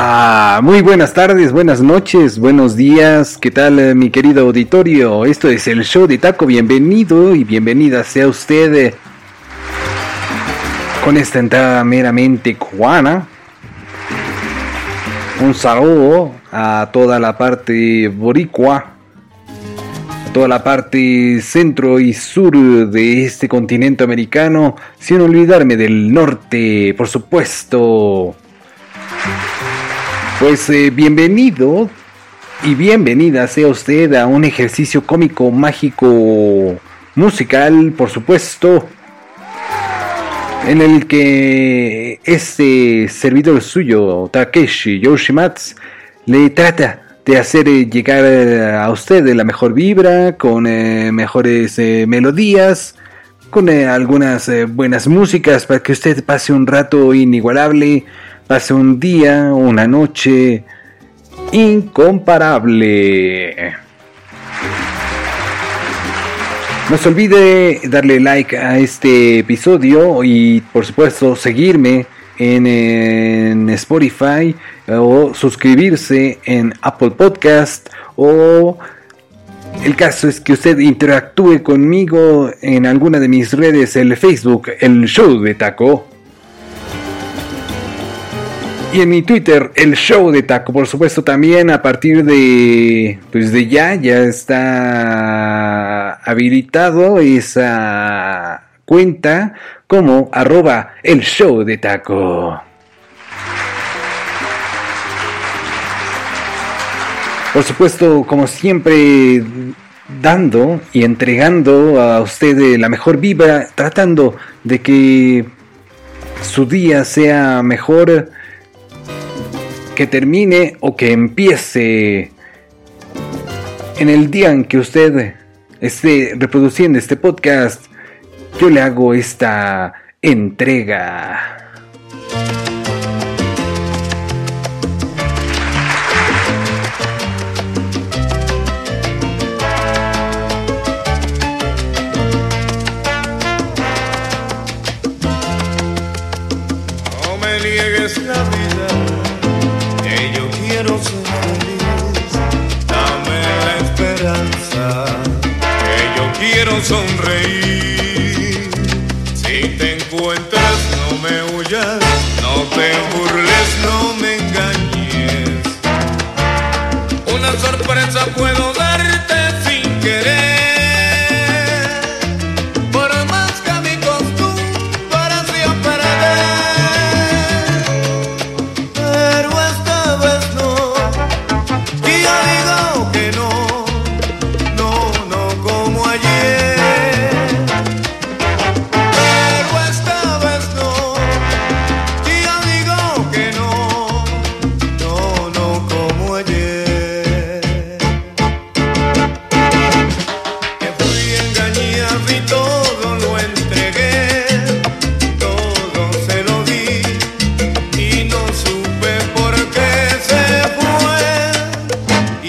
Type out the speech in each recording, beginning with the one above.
Ah, muy buenas tardes, buenas noches, buenos días. ¿Qué tal, eh, mi querido auditorio? Esto es el show de Taco. Bienvenido y bienvenida sea usted eh, con esta entrada meramente cubana. Un saludo a toda la parte boricua, a toda la parte centro y sur de este continente americano, sin olvidarme del norte, por supuesto. Pues eh, bienvenido y bienvenida sea usted a un ejercicio cómico, mágico, musical, por supuesto, en el que este servidor suyo, Takeshi Yoshimatsu, le trata de hacer eh, llegar a usted la mejor vibra, con eh, mejores melodías, con algunas buenas músicas para que usted pase un rato inigualable Pase un día, una noche incomparable. No se olvide darle like a este episodio y por supuesto seguirme en, Spotify o suscribirse en Apple Podcast o el caso es que usted interactúe conmigo en alguna de mis redes, el Facebook, el show de taco y en mi Twitter, el show de Taco, por supuesto, también a partir de, pues de ya, ya está habilitado esa cuenta como arroba el show de Taco. Por supuesto, como siempre, dando y entregando a usted la mejor vibra, tratando de que su día sea mejor que termine o que empiece en el día en que usted esté reproduciendo este podcast, yo le hago esta entrega. Sonreír. Si te encuentras, no me huyas, no te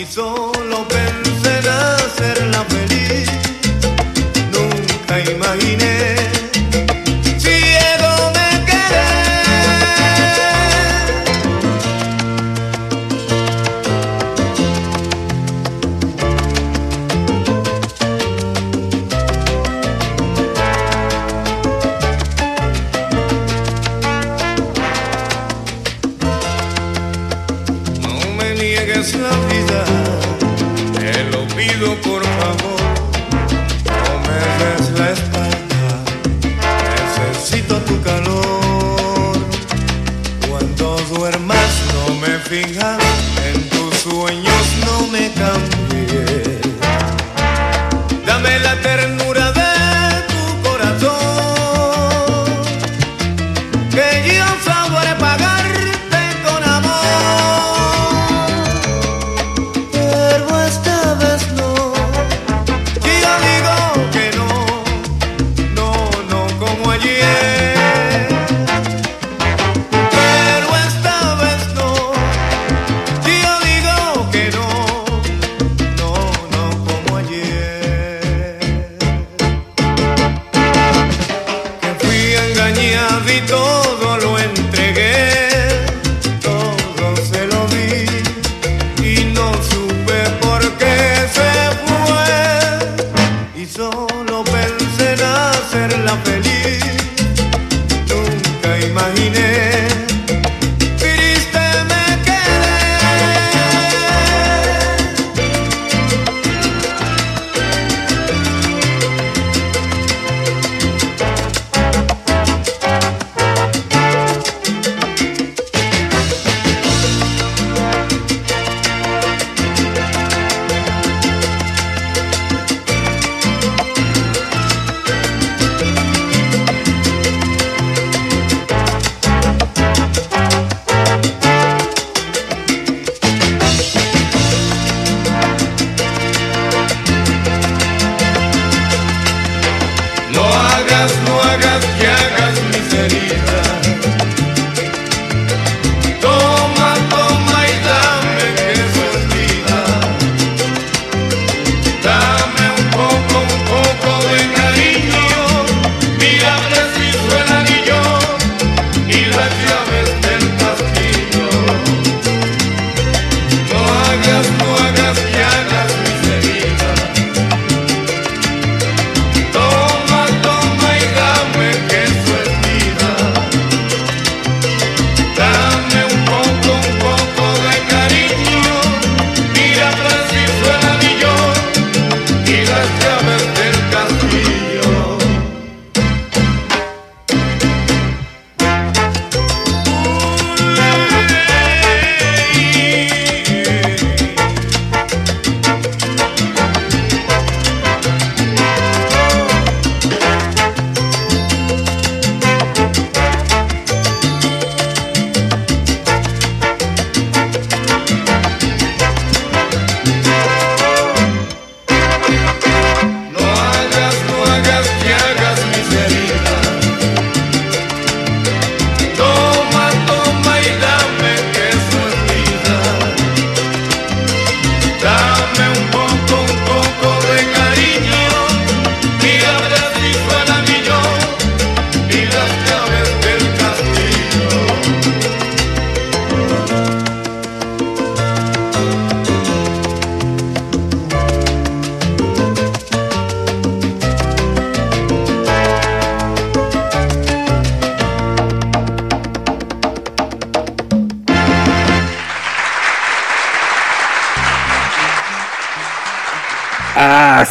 中。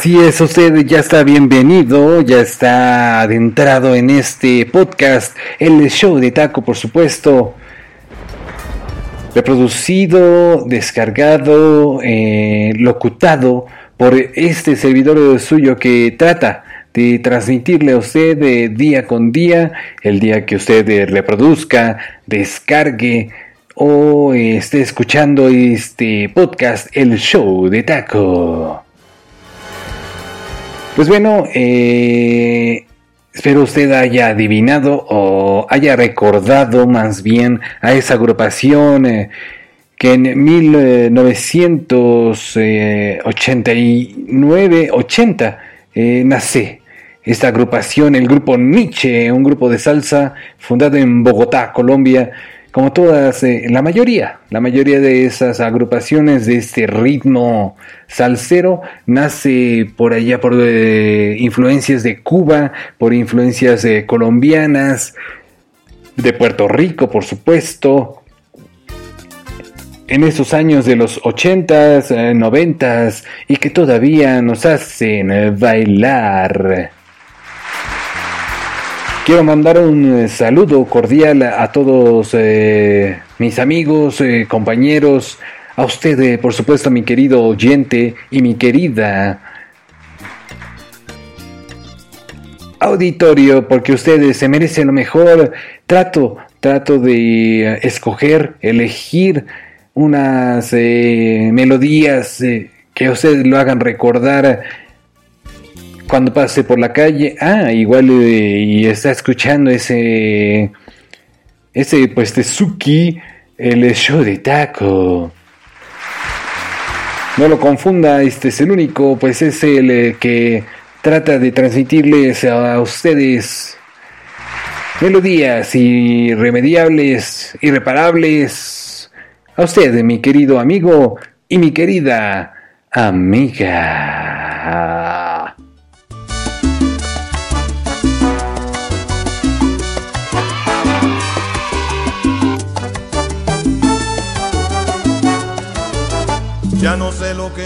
Así es, usted ya está bienvenido, ya está adentrado en este podcast, el show de Taco, por supuesto. Reproducido, descargado, eh, locutado por este servidor suyo que trata de transmitirle a usted eh, día con día, el día que usted eh, reproduzca, descargue o esté escuchando este podcast, el show de Taco. Pues bueno, eh, espero usted haya adivinado o haya recordado más bien a esa agrupación eh, que en 1989-80 eh, nace. Esta agrupación, el grupo Nietzsche, un grupo de salsa fundado en Bogotá, Colombia, como todas, eh, la mayoría, la mayoría de esas agrupaciones de este ritmo salsero nace por allá por eh, influencias de Cuba, por influencias eh, colombianas, de Puerto Rico, por supuesto. En esos años de los 80s, 90s y que todavía nos hacen bailar. Quiero mandar un eh, saludo cordial a todos eh, mis amigos, eh, compañeros, a usted, por supuesto, mi querido oyente y mi querida auditorio, porque ustedes se merecen lo mejor. Trato, trato de escoger, elegir unas melodías que a ustedes lo hagan recordar cuando pase por la calle, ah, igual eh, y está escuchando ese, ese pues Tezuki, el show de taco. No lo confunda, este es el único, pues es el eh, que trata de transmitirles a ustedes melodías irremediables, irreparables. A usted, mi querido amigo y mi querida amiga.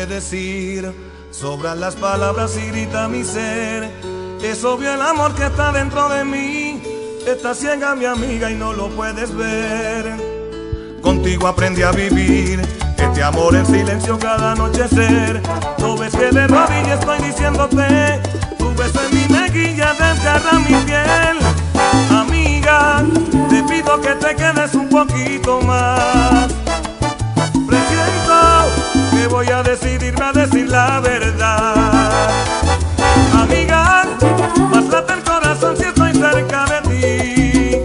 Decir, sobran las palabras y grita mi ser. Es obvio el amor que está dentro de mí, está ciega mi amiga y no lo puedes ver. Contigo aprendí a vivir este amor en silencio cada anochecer. No ves que de rodillas estoy diciéndote, tu beso en mi mejilla desgarra mi piel. Amiga, te pido que te quedes un poquito más voy a decidirme a decir la verdad. Amiga, más late el corazón si estoy cerca de ti.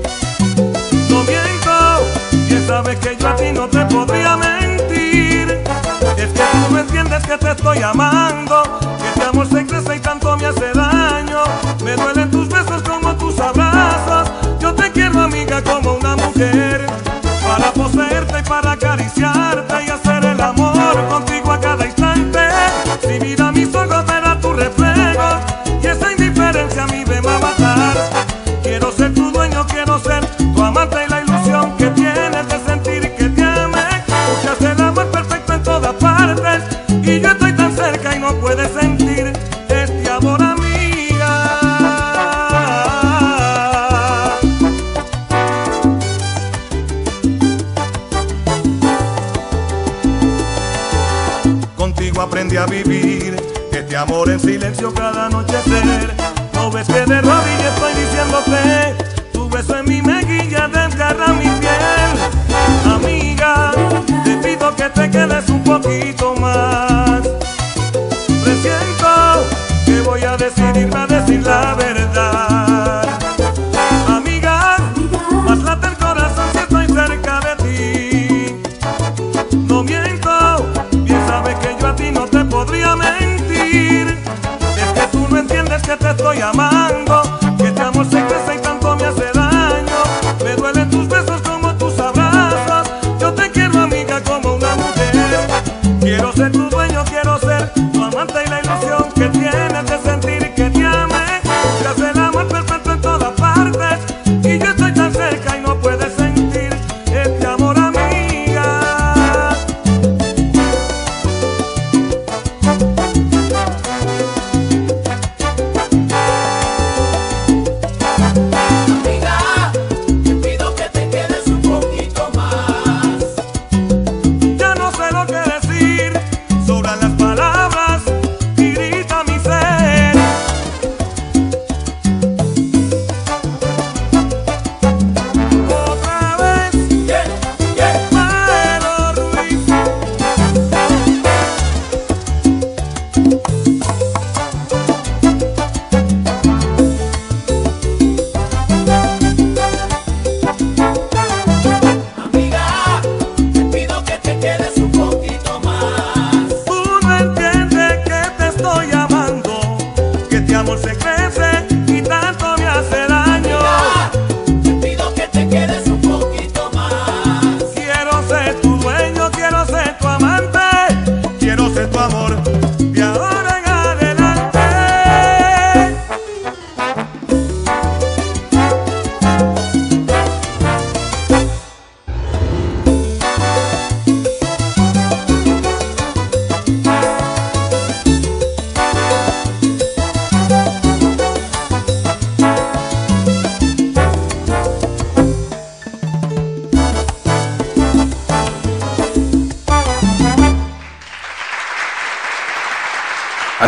No miento, ya sabes que yo a ti no te podría mentir. Es que tú me entiendes que te estoy amando, que este amor se crece y tanto me hace daño. Me duelen tus besos como tus abrazos. Yo te quiero, amiga, como una mujer para poseerte y para acariciarte y hacer el amor contigo a cada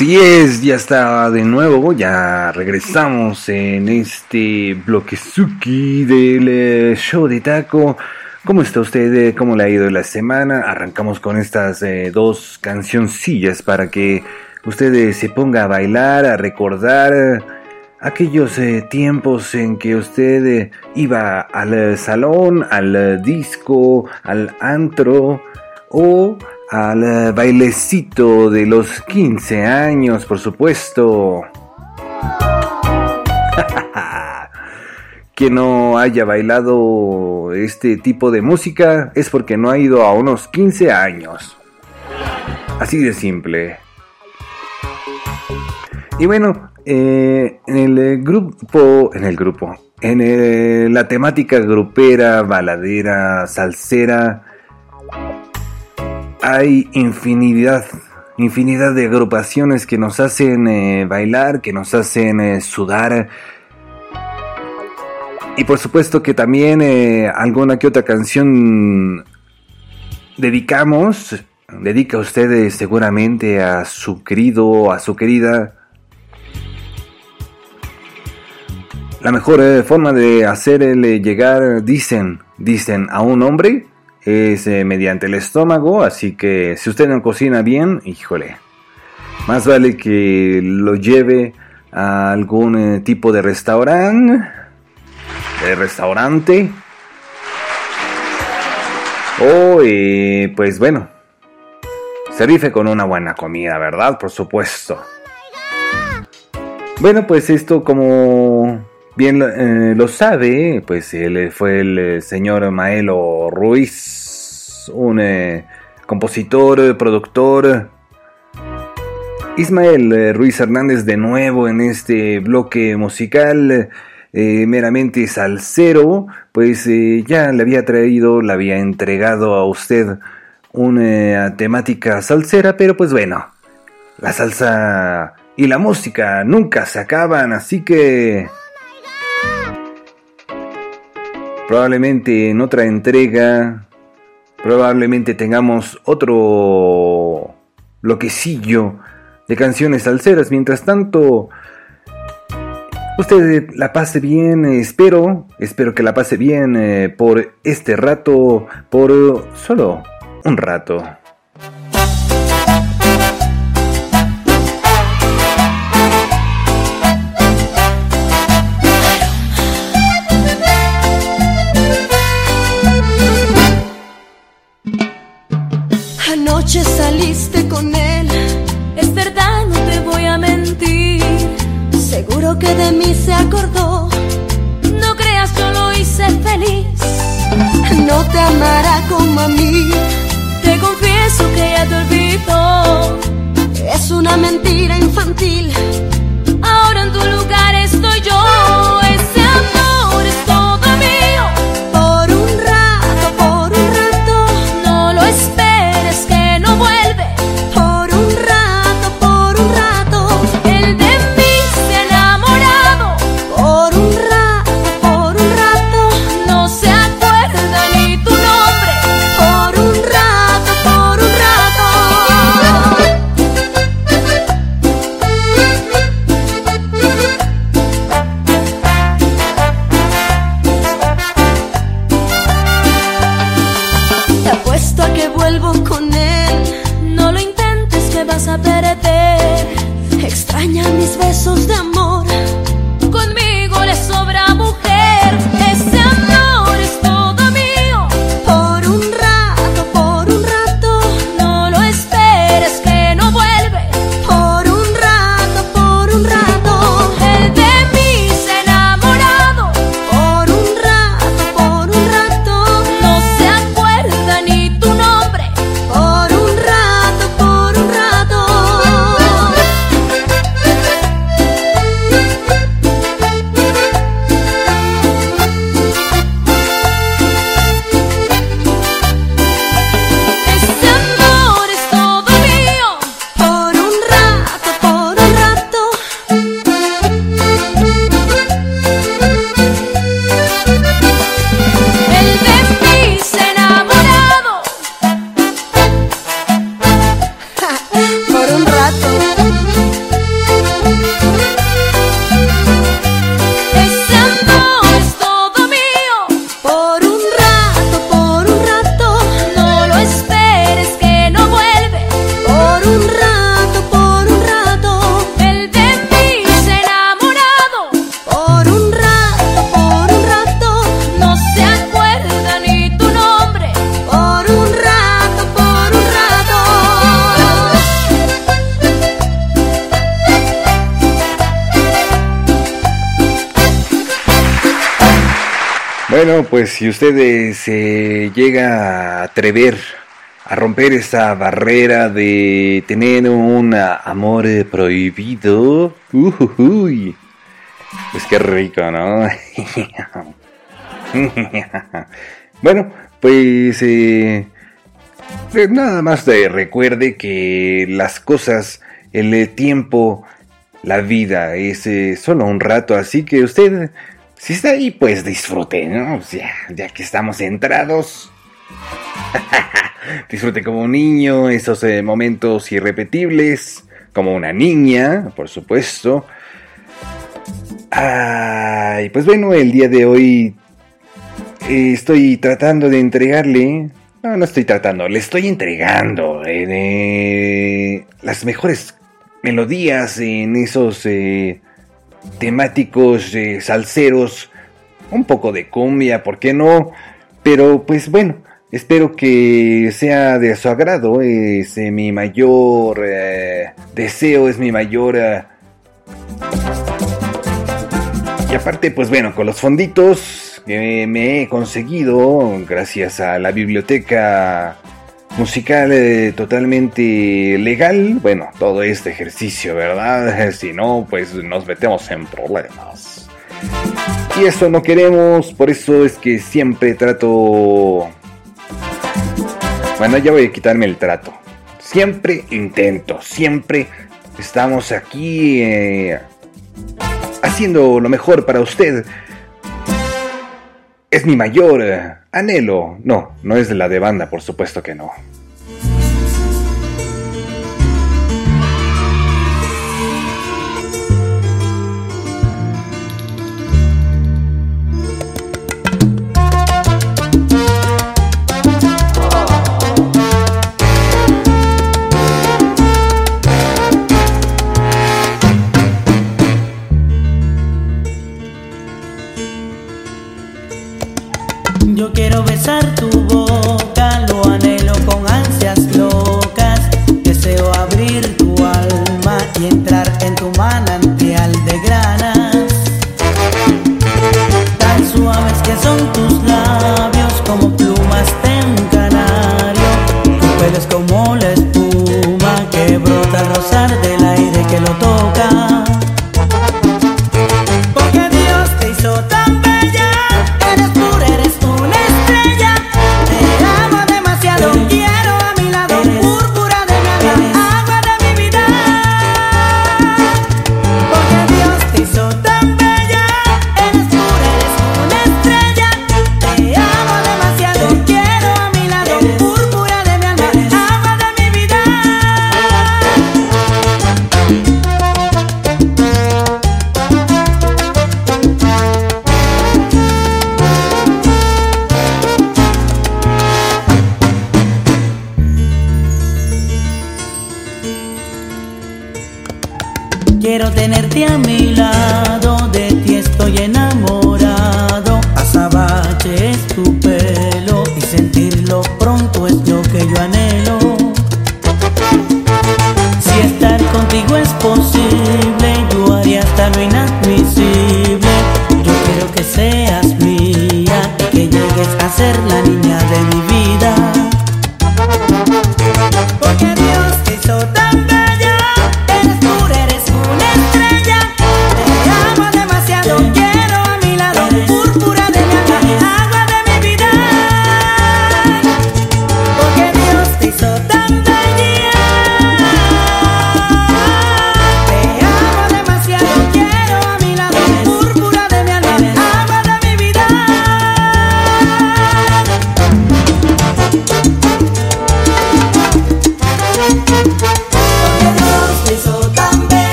Así es, ya está de nuevo, ya regresamos en este bloquezuki del eh, show de taco. ¿Cómo está usted? Eh, ¿Cómo le ha ido la semana? Arrancamos con estas eh, dos cancioncillas para que usted se ponga a bailar, a recordar aquellos tiempos en que usted iba al salón, al disco, al antro o al eh, bailecito de los 15 años, por supuesto. que no haya bailado este tipo de música es porque no ha ido a unos 15 años. Así de simple. Y bueno, eh, en el grupo, en el grupo, en eh, la temática grupera, baladera, salsera, hay infinidad, infinidad de agrupaciones que nos hacen eh, bailar, que nos hacen eh, sudar. Y por supuesto que también eh, alguna que otra canción dedicamos, dedica usted seguramente a su querido, a su querida. La mejor forma de hacerle llegar, dicen, dicen a un hombre, es eh, mediante el estómago, así que si usted no cocina bien, híjole, más vale que lo lleve a algún eh, tipo de restaurante, de restaurante, O, eh, pues bueno, se rife con una buena comida, ¿verdad? Por supuesto. Bueno, pues esto como bien eh, lo sabe, pues él fue el eh, señor Maelo Ruiz, un compositor, productor. Ismael Ruiz Hernández de nuevo en este bloque musical. Eh, meramente salsero, pues eh, ya le había traído, le había entregado a usted una temática salsera, pero pues bueno, la salsa y la música nunca se acaban, así que probablemente en otra entrega, probablemente tengamos otro bloquecillo de canciones salseras. Mientras tanto, Usted la pase bien, espero, espero que la pase bien eh, por este rato, por solo un rato. Anoche saliste con él, es verdad, no te voy a mentir. Seguro que de mí se acordó. No creas, yo lo hice feliz. No te amará como a mí. Te confieso que ya te olvidó. Es una mentira infantil. Si usted eh, se llega a atrever a romper esa barrera de tener un amor prohibido, ujujuy, pues qué rico, ¿no? bueno, pues eh, eh, nada más eh, recuerde que las cosas, el tiempo, la vida es eh, solo un rato, así que usted, si está ahí, pues disfrute, ¿no? Pues ya, ya que estamos entrados. disfrute como un niño esos eh, momentos irrepetibles, como una niña, por supuesto. Ay, pues bueno, el día de hoy eh, estoy tratando de entregarle. No, no estoy tratando, le estoy entregando eh, las mejores melodías en esos temáticos eh, salseros. Un poco de cumbia, ¿por qué no? Pero pues bueno, Espero que sea de su agrado. Es eh, mi mayor eh, deseo, es mi mayor... Y aparte, pues bueno, con los fonditos que me he conseguido gracias a la biblioteca musical totalmente legal, bueno, todo este ejercicio, ¿verdad? Si no, pues nos metemos en problemas. Y eso no queremos, por eso es que siempre trato... Bueno, ya voy a quitarme el trato. Siempre intento, siempre estamos aquí eh, haciendo lo mejor para usted. Es mi mayor eh, anhelo. No, no es de la de banda, por supuesto que no. La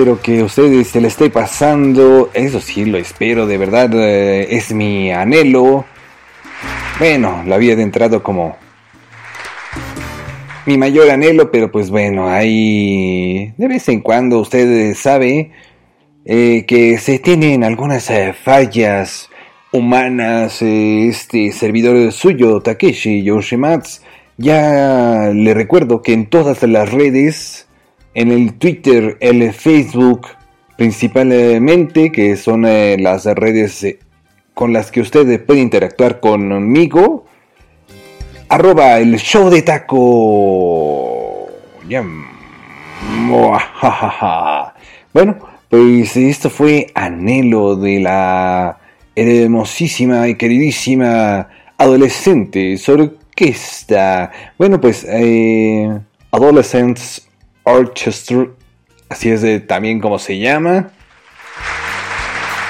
espero que ustedes se le esté pasando, eso sí lo espero, de verdad eh, es mi anhelo. Bueno, la había entrado como mi mayor anhelo, pero pues bueno, hay de vez en cuando usted sabe eh, que se tienen algunas eh, fallas humanas, este servidor suyo, Takeshi Yoshimatsu, ya le recuerdo que en todas las redes, en el Twitter, el Facebook, principalmente, que son eh, las redes eh, con las que usted puede interactuar conmigo, arroba el show de taco. Ya. Bueno, pues esto fue Anhelo de la hermosísima y queridísima adolescente orquesta. Bueno, pues eh, Adolescents Orchestra, así es de, también como se llama.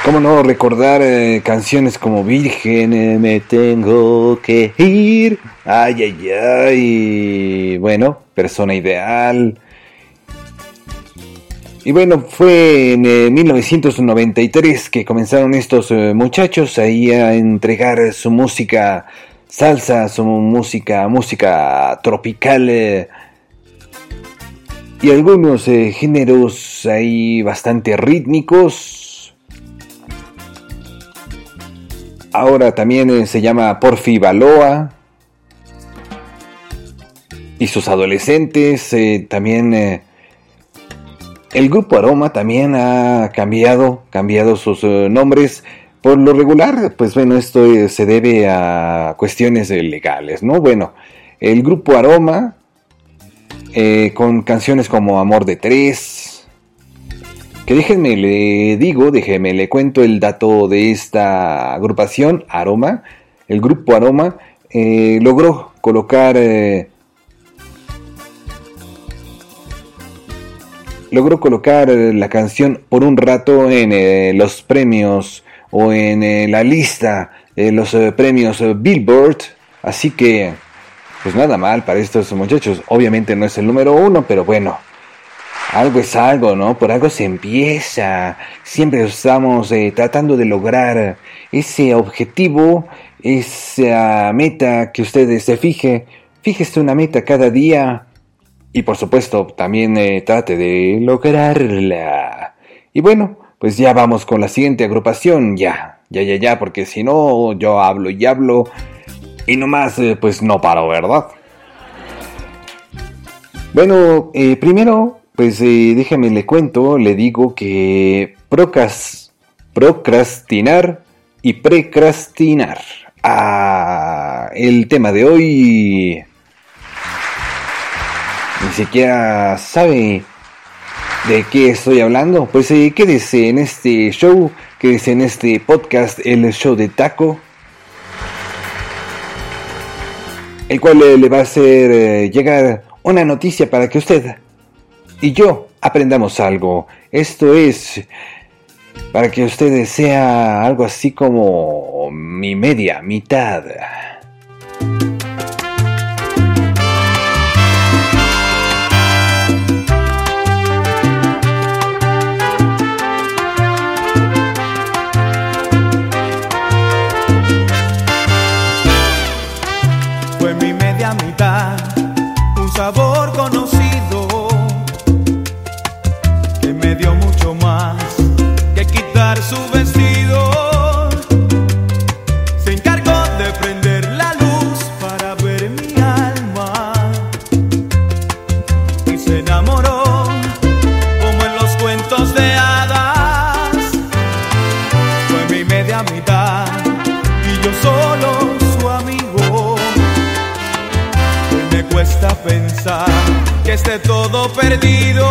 ¿Cómo no recordar eh, canciones como Virgen, eh, me tengo que ir? Ay, ay, ay. Bueno, persona ideal. Y bueno, fue en 1993 que comenzaron estos muchachos ahí a entregar su música salsa, su música, música tropical y algunos géneros ahí bastante rítmicos Ahora también eh, se llama Porfi Baloa. Y sus adolescentes. Eh, también eh, el grupo Aroma también ha cambiado, cambiado sus nombres. Por lo regular, pues bueno, esto se debe a cuestiones legales, ¿no? Bueno, el grupo Aroma, con canciones como Amor de Tres, que déjenme le digo, déjenme le cuento el dato de esta agrupación, Aroma. El grupo Aroma eh, logró colocar... Eh, logró colocar la canción por un rato en eh, los premios o en la lista de los premios Billboard. Así que, pues nada mal para estos muchachos. Obviamente no es el número uno, pero bueno, algo es algo, ¿no? Por algo se empieza. Siempre estamos eh, tratando de lograr ese objetivo, esa meta que ustedes se fije. Fíjese una meta cada día y por supuesto también eh, trate de lograrla. Y bueno, pues ya vamos con la siguiente agrupación, ya, ya, ya, ya, porque si no yo hablo y hablo y nomás eh, pues no paro, ¿verdad? Bueno, primero pues eh, déjame le cuento, le digo que procas, procrastinar y precrastinar. Ah, el tema de hoy ni siquiera sabe de qué estoy hablando. Pues eh, quédese en este show, quédese en este podcast, el show de Taco. El cual le va a hacer eh, llegar una noticia para que usted y yo aprendamos algo. Esto es para que ustedes sea algo así como mi media, mitad. Sabor conocido su perdido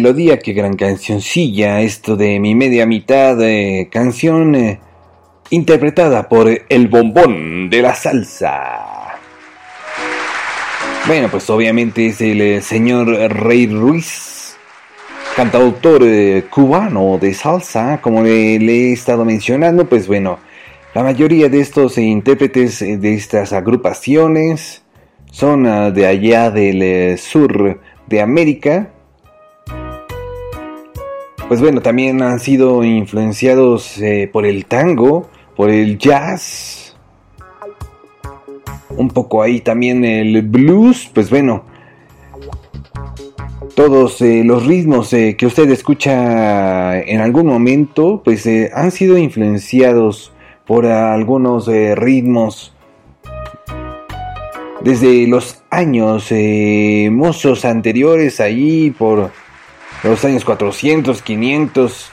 melodía, qué gran cancioncilla, esto de mi media mitad, eh, canción interpretada por el bombón de la salsa. Bueno, pues obviamente es el eh, señor Rey Ruiz, cantautor eh, cubano de salsa, como le, he estado mencionando, pues bueno, la mayoría de estos intérpretes de estas agrupaciones son ah, de allá del eh, sur de América. Pues bueno, también han sido influenciados eh, por el tango, por el jazz, un poco ahí también el blues, pues bueno, todos eh, los ritmos eh, que usted escucha en algún momento, pues han sido influenciados por algunos ritmos. Desde los años mozos anteriores ahí por los años 400, 500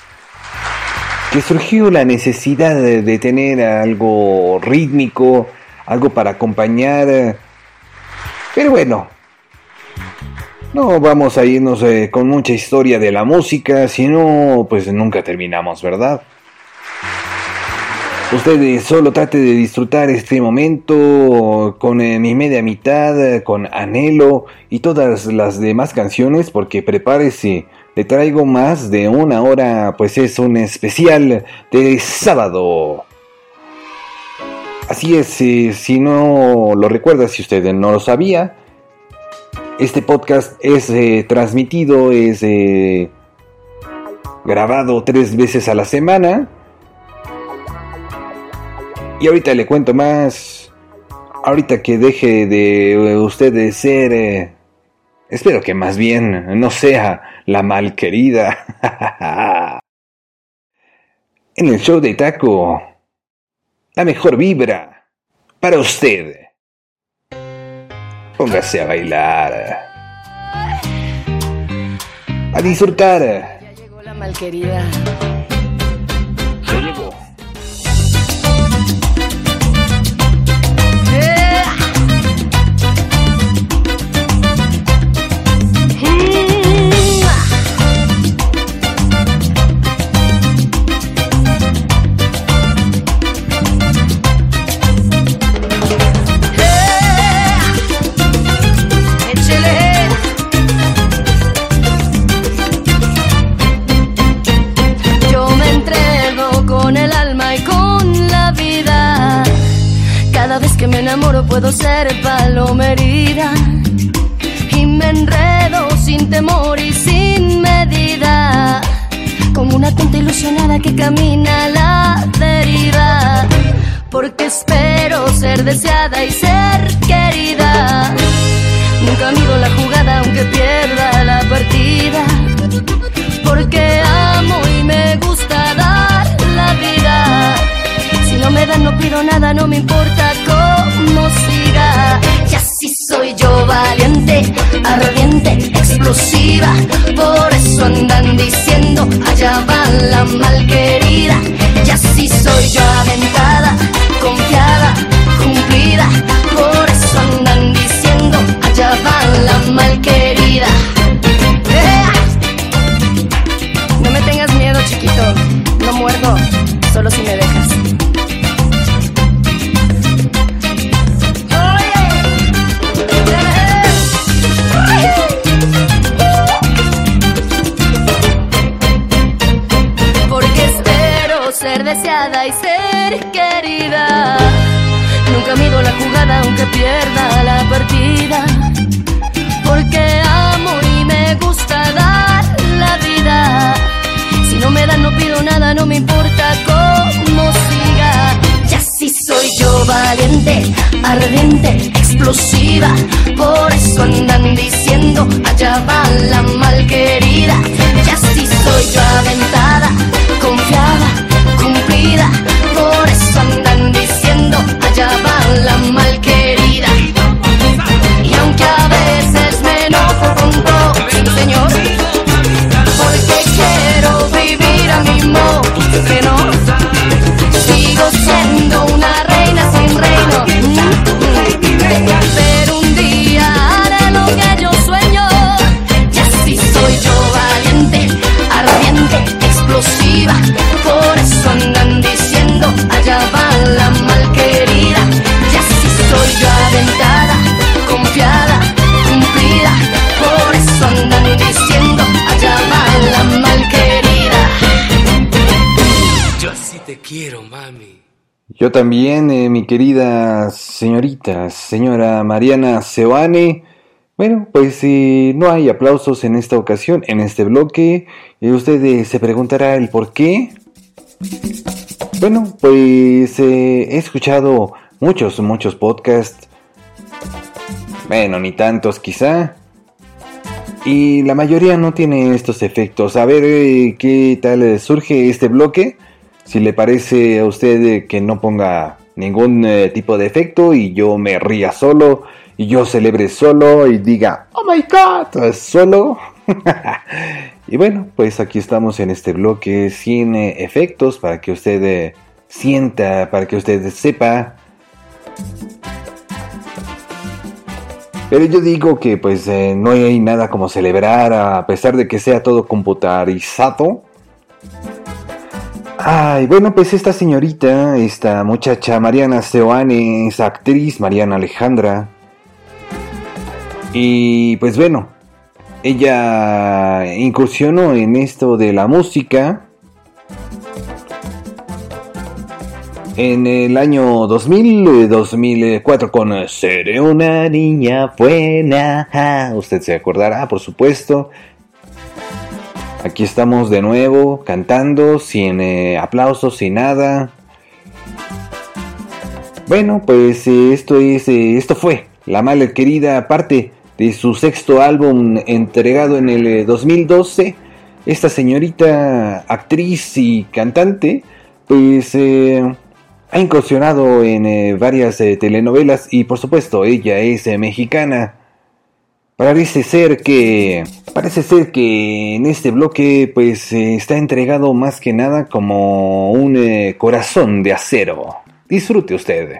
que surgió la necesidad de, tener algo rítmico, algo para acompañar. Pero bueno, no vamos a irnos eh, con mucha historia de la música, sino pues nunca terminamos, ¿verdad? Usted eh, solo trate de disfrutar este momento con eh, mi media mitad, con Anhelo y todas las demás canciones, porque prepárese, le traigo más de una hora, pues es un especial de sábado. Así es, si no lo recuerda, si usted no lo sabía, este podcast es eh, transmitido, es eh, grabado tres veces a la semana. Y ahorita le cuento más. Ahorita que deje de eh, usted de ser... espero que más bien no sea la malquerida. en el show de Taco. La mejor vibra para usted. Póngase a bailar. A disfrutar. Ya llegó la malquerida. Puedo ser palomerida. Y me enredo sin temor y sin medida. Como una tonta ilusionada que camina a la deriva. Porque espero ser deseada y ser querida. Nunca mido la jugada aunque pierda la partida. Porque amo y me gusta dar la vida. Si no me dan, no pido nada, no me importa cómo siga. Y así soy yo valiente, ardiente, explosiva. Por eso andan diciendo, allá va la malquerida. Y así soy yo aventada, confiada, cumplida. Por eso andan diciendo, allá va la malquerida. ¡Eh! No me tengas miedo, chiquito. No muerdo, solo si me dejas. Deseada y ser querida. Nunca mido la jugada aunque pierda la partida. Porque amo y me gusta dar la vida. Si no me dan, no pido nada, no me importa cómo siga. Y así soy yo valiente, ardiente, explosiva. Por eso andan diciendo, allá va la malquerida. Y así soy yo aventada, Por eso andan diciendo, allá va la malquerida. Y aunque a veces me enojo con todo, señor, porque quiero vivir a mi modo, que no, sigo siendo una reina sin reino. Pero un día haré lo que yo sueño, y así soy yo valiente, ardiente, explosiva. Confiada, cumplida. Por eso andan diciendo, allá va la malquerida. Yo así te quiero, mami. Yo también, eh, mi querida señorita, señora Mariana Sebane. Bueno, pues si no hay aplausos en esta ocasión, en este bloque, eh, usted eh, se preguntará el por qué. Bueno, pues eh, he escuchado muchos, muchos podcasts. Bueno, ni tantos quizá. Y la mayoría no tiene estos efectos. A ver eh, qué tal eh, surge este bloque. Si le parece a usted eh, que no ponga ningún tipo de efecto y yo me ría solo y yo celebre solo y diga, oh my god, solo. y bueno, pues aquí estamos en este bloque sin efectos para que usted sienta, para que usted sepa. Pero yo digo que pues eh, no hay nada como celebrar a pesar de que sea todo computarizado. Ay, bueno, pues esta señorita, esta muchacha Mariana Seoane, es actriz Mariana Alejandra. Y pues bueno, ella incursionó en esto de la música en el año 2000, eh, 2004 con Seré una niña buena. Ja, Usted se acordará, por supuesto. Aquí estamos de nuevo cantando, sin eh, aplausos, sin nada. Bueno, pues eh, esto es, eh, esto fue la mala querida parte de su sexto álbum entregado en el eh, 2012. Esta señorita actriz y cantante pues ha incursionado en varias telenovelas y por supuesto ella es mexicana. Parece ser que parece ser que en este bloque pues está entregado más que nada como un corazón de acero. Disfrute usted.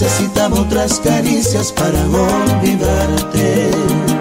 Necesitaba otras caricias para olvidarte.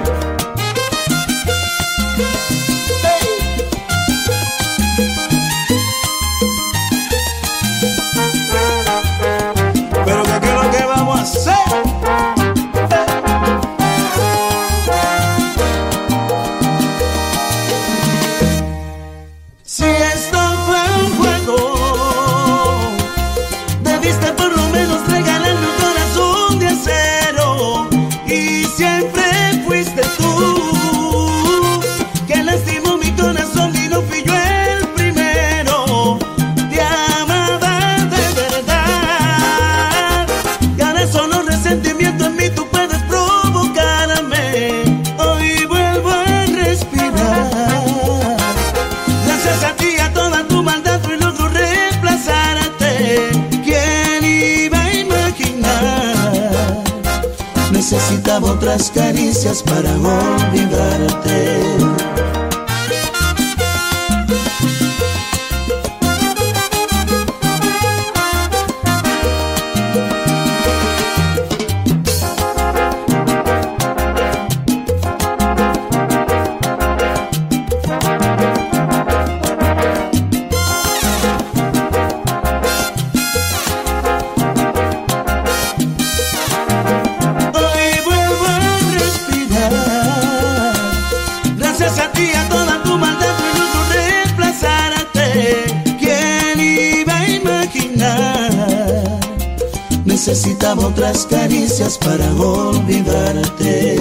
Otras caricias para olvidarte.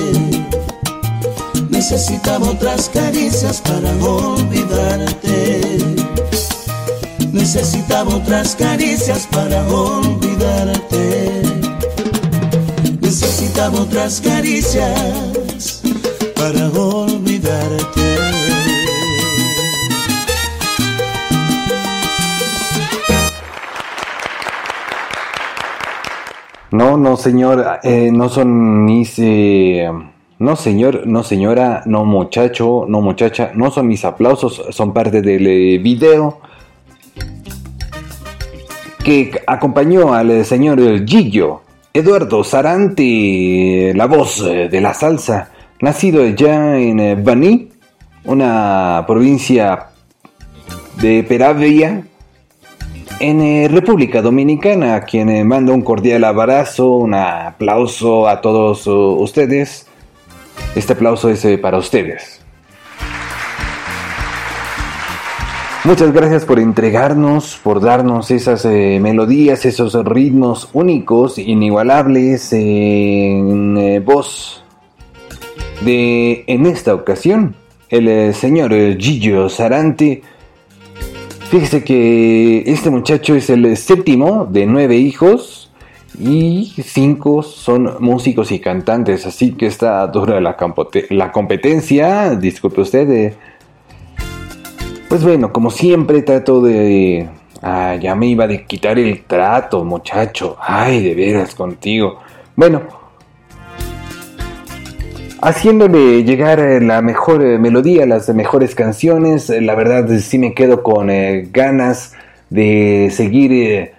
Necesitaba otras caricias para olvidarte. Necesitaba otras caricias para olvidarte. Necesitaba otras caricias para olvidarte. No, no, señor, eh, no son mis... Eh, no, señor, no, señora, no, muchacho, no, muchacha, no son mis aplausos, son parte del eh, video que acompañó al señor Gillo, Eduardo Sarante, la voz de la salsa, nacido ya en Baní, una provincia de Peravia, en eh, República Dominicana, a quien eh, mando un cordial abrazo, un aplauso a todos uh, ustedes. Este aplauso es eh, para ustedes. Muchas gracias por entregarnos, por darnos esas melodías, esos ritmos únicos, inigualables en voz de, en esta ocasión, el señor Gillo Sarante Fíjese que este muchacho es el séptimo de nueve hijos y cinco son músicos y cantantes, así que está dura la, competencia, disculpe usted. Eh. Pues bueno, como siempre trato de... Ah, ya me iba a quitar el trato, muchacho. Ay, de veras contigo. Bueno, haciéndole llegar la mejor eh, melodía, las mejores canciones. Eh, la verdad sí me quedo con ganas de seguir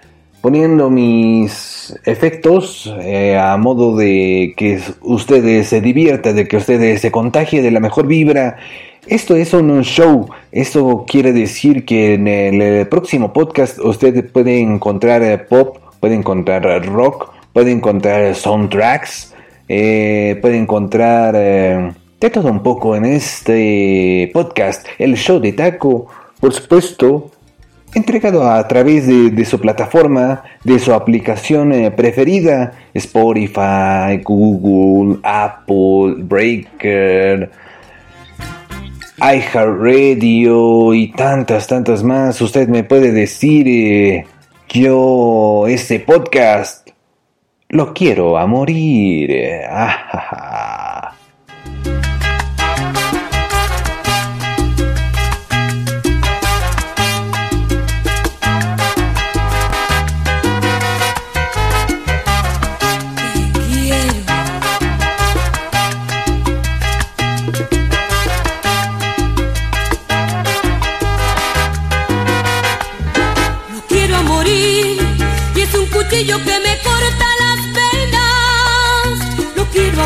poniendo mis efectos eh, a modo de que ustedes se diviertan, de que ustedes se contagien de la mejor vibra. Esto es un show, esto quiere decir que en el próximo podcast usted puede encontrar eh, pop, puede encontrar rock, puede encontrar soundtracks, eh, puede encontrar de todo un poco en este podcast, el show de taco, por supuesto, entregado a través de, su plataforma, de su aplicación eh, preferida, Spotify, Google, Apple, Breaker, iHeartRadio y tantas, tantas más. Usted me puede decir, eh, yo este podcast lo quiero a morir. Ah, cuchillo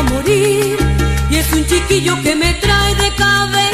morir y es un chiquillo que me trae de cabeza.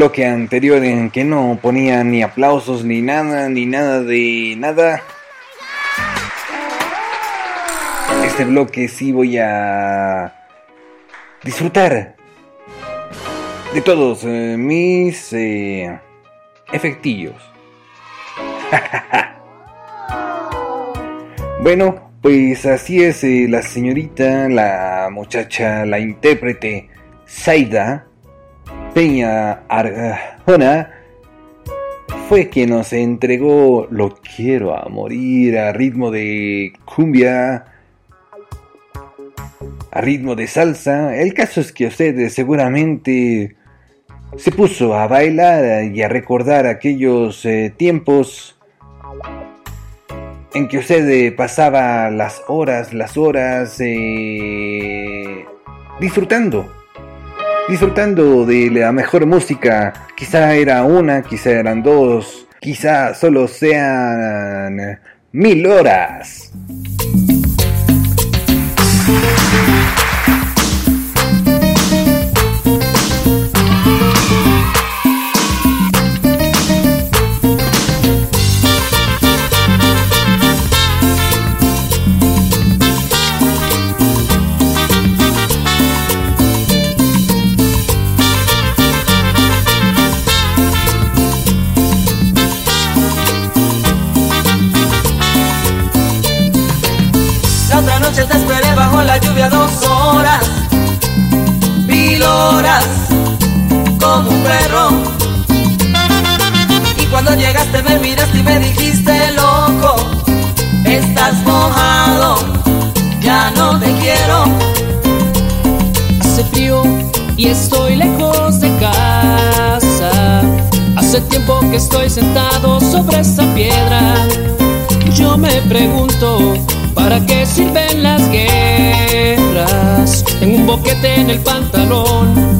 Bloque anterior en que no ponía ni aplausos ni nada, ni nada de nada. Este bloque sí voy a disfrutar de todos eh, mis eh, efectillos. bueno, pues así es la señorita, la muchacha, la intérprete Saida Peña Arjona fue quien nos entregó Lo quiero a morir a ritmo de cumbia, a ritmo de salsa. El caso es que usted seguramente se puso a bailar y a recordar aquellos eh, tiempos en que usted eh, pasaba las horas, las horas eh, disfrutando disfrutando de la mejor música. Quizá era una, quizá eran dos, quizá solo sean mil horas. Llegaste me miraste y me dijiste, loco, estás mojado, ya no te quiero. Hace frío y estoy lejos de casa. Hace tiempo que estoy sentado sobre esa piedra. Yo me pregunto, ¿Para qué sirven las guerras? Tengo un boquete en el pantalón.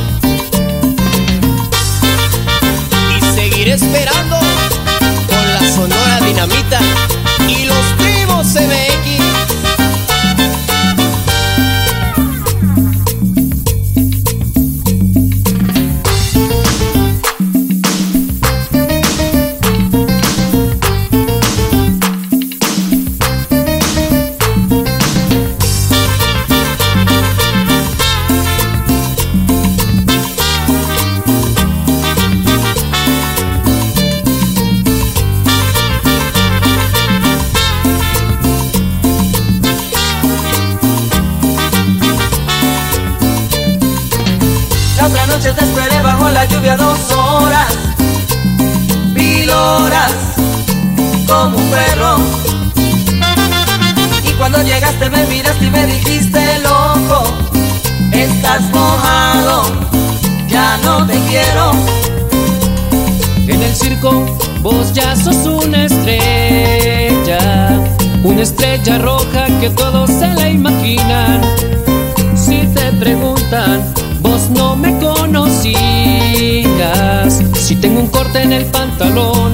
Y seguir esperando con la sonora dinamita y los primos CBX. Vos ya sos una estrella, una estrella roja que todos se la imaginan. Si te preguntan, vos no me conocías. Si tengo un corte en el pantalón,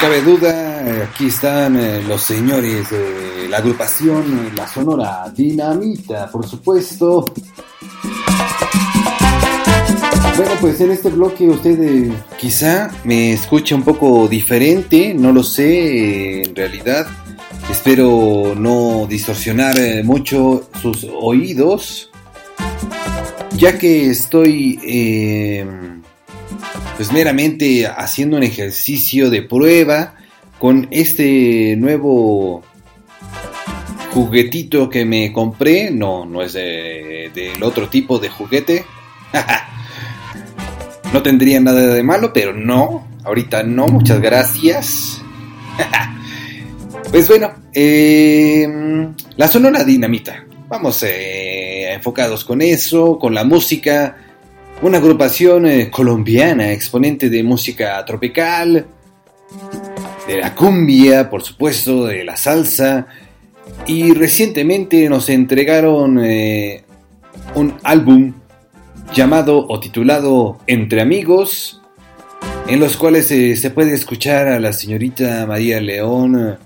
Cabe duda, aquí están eh, los señores de la agrupación eh, La Sonora Dinamita, por supuesto. Bueno, pues en este bloque usted eh, quizá me escuche un poco diferente, no lo sé, en realidad. Espero no distorsionar mucho sus oídos, ya que estoy pues meramente haciendo un ejercicio de prueba con este nuevo juguetito que me compré. No, no es del otro tipo de juguete. no tendría nada de malo, pero no. Ahorita no, muchas gracias. pues bueno, em, la Sonora Dinamita. Vamos eh, enfocados con eso, con la música una agrupación eh, colombiana, exponente de música tropical, de la cumbia, por supuesto, de la salsa, y recientemente nos entregaron eh, un álbum llamado o titulado Entre Amigos, en los cuales eh, se puede escuchar a la señorita María León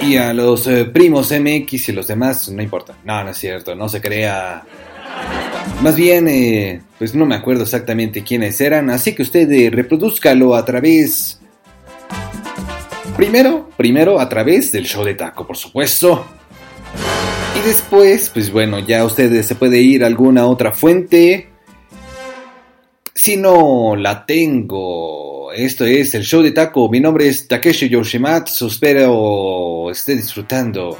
y a los primos MX y los demás, no importa, no, no es cierto, no se crea más bien, eh, pues no me acuerdo exactamente quiénes eran, así que usted eh, reproduzcalo a través... Primero, primero a través del show de taco, por supuesto. Y después, pues bueno, ya usted se puede ir a alguna otra fuente. Si no la tengo, esto es el show de taco. Mi nombre es Takeshi Yoshimatsu. Espero esté disfrutando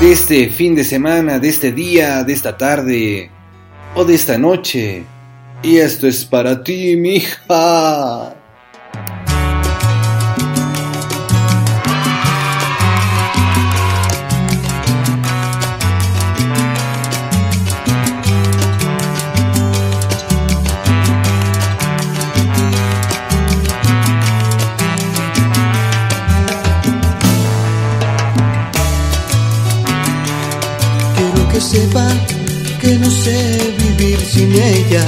de este fin de semana, de este día, de esta tarde de esta noche. Y esto es para ti, mija. Que sepa que no sé sin ella,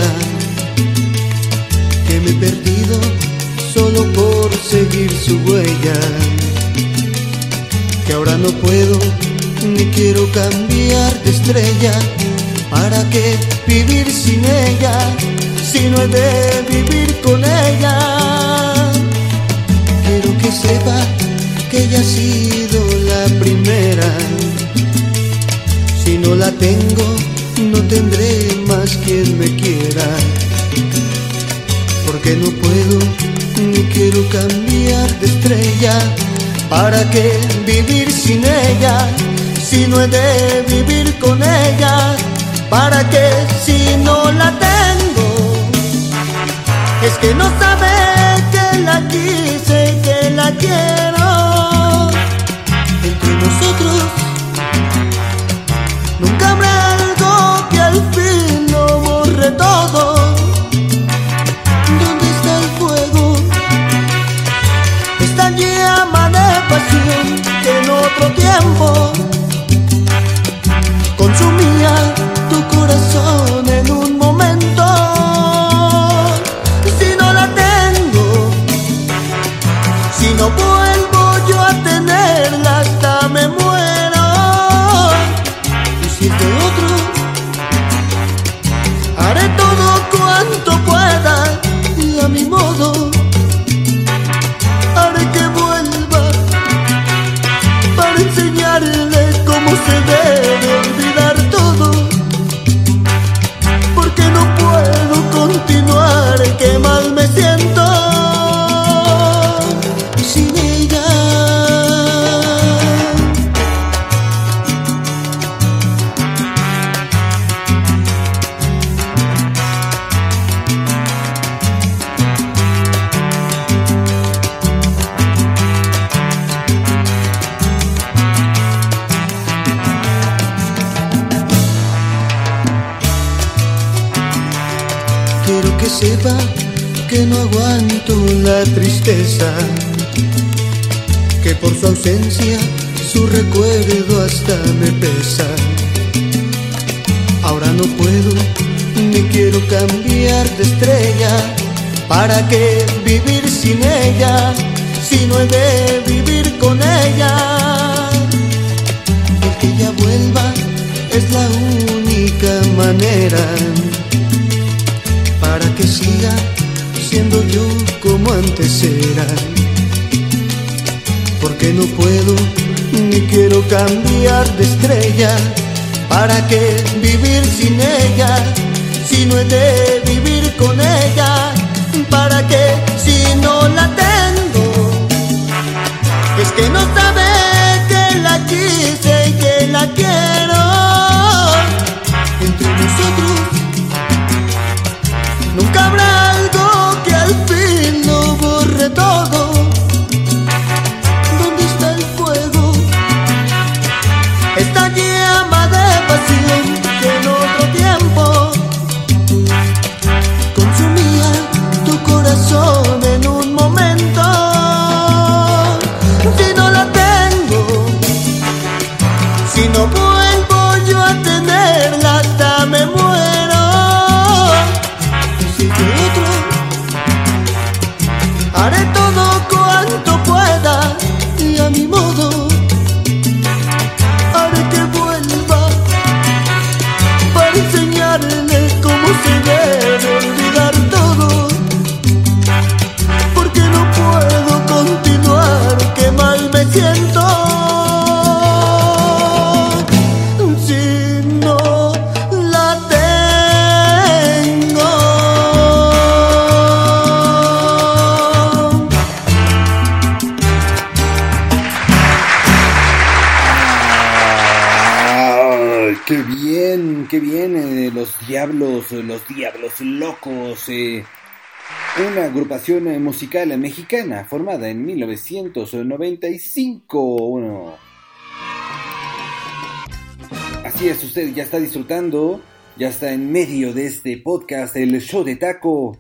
que me he perdido solo por seguir su huella, que ahora no puedo ni quiero cambiar de estrella, ¿para qué vivir sin ella si no he de vivir con ella? Quiero que sepa que ella ha sido la primera, si no la tengo no tendré quien me quiera, porque no puedo ni quiero cambiar de estrella. ¿Para qué vivir sin ella si no he de vivir con ella? ¿Para qué si no la tengo? Es que no sabe que la quise y que la quiero. Entre nosotros nunca habrá todo. ¿Dónde está el fuego? Esta llama de pasión que en otro tiempo olvidarme. una agrupación eh, musical mexicana formada en 1995. Así es, usted ya está disfrutando, ya está en medio de este podcast, el show de taco.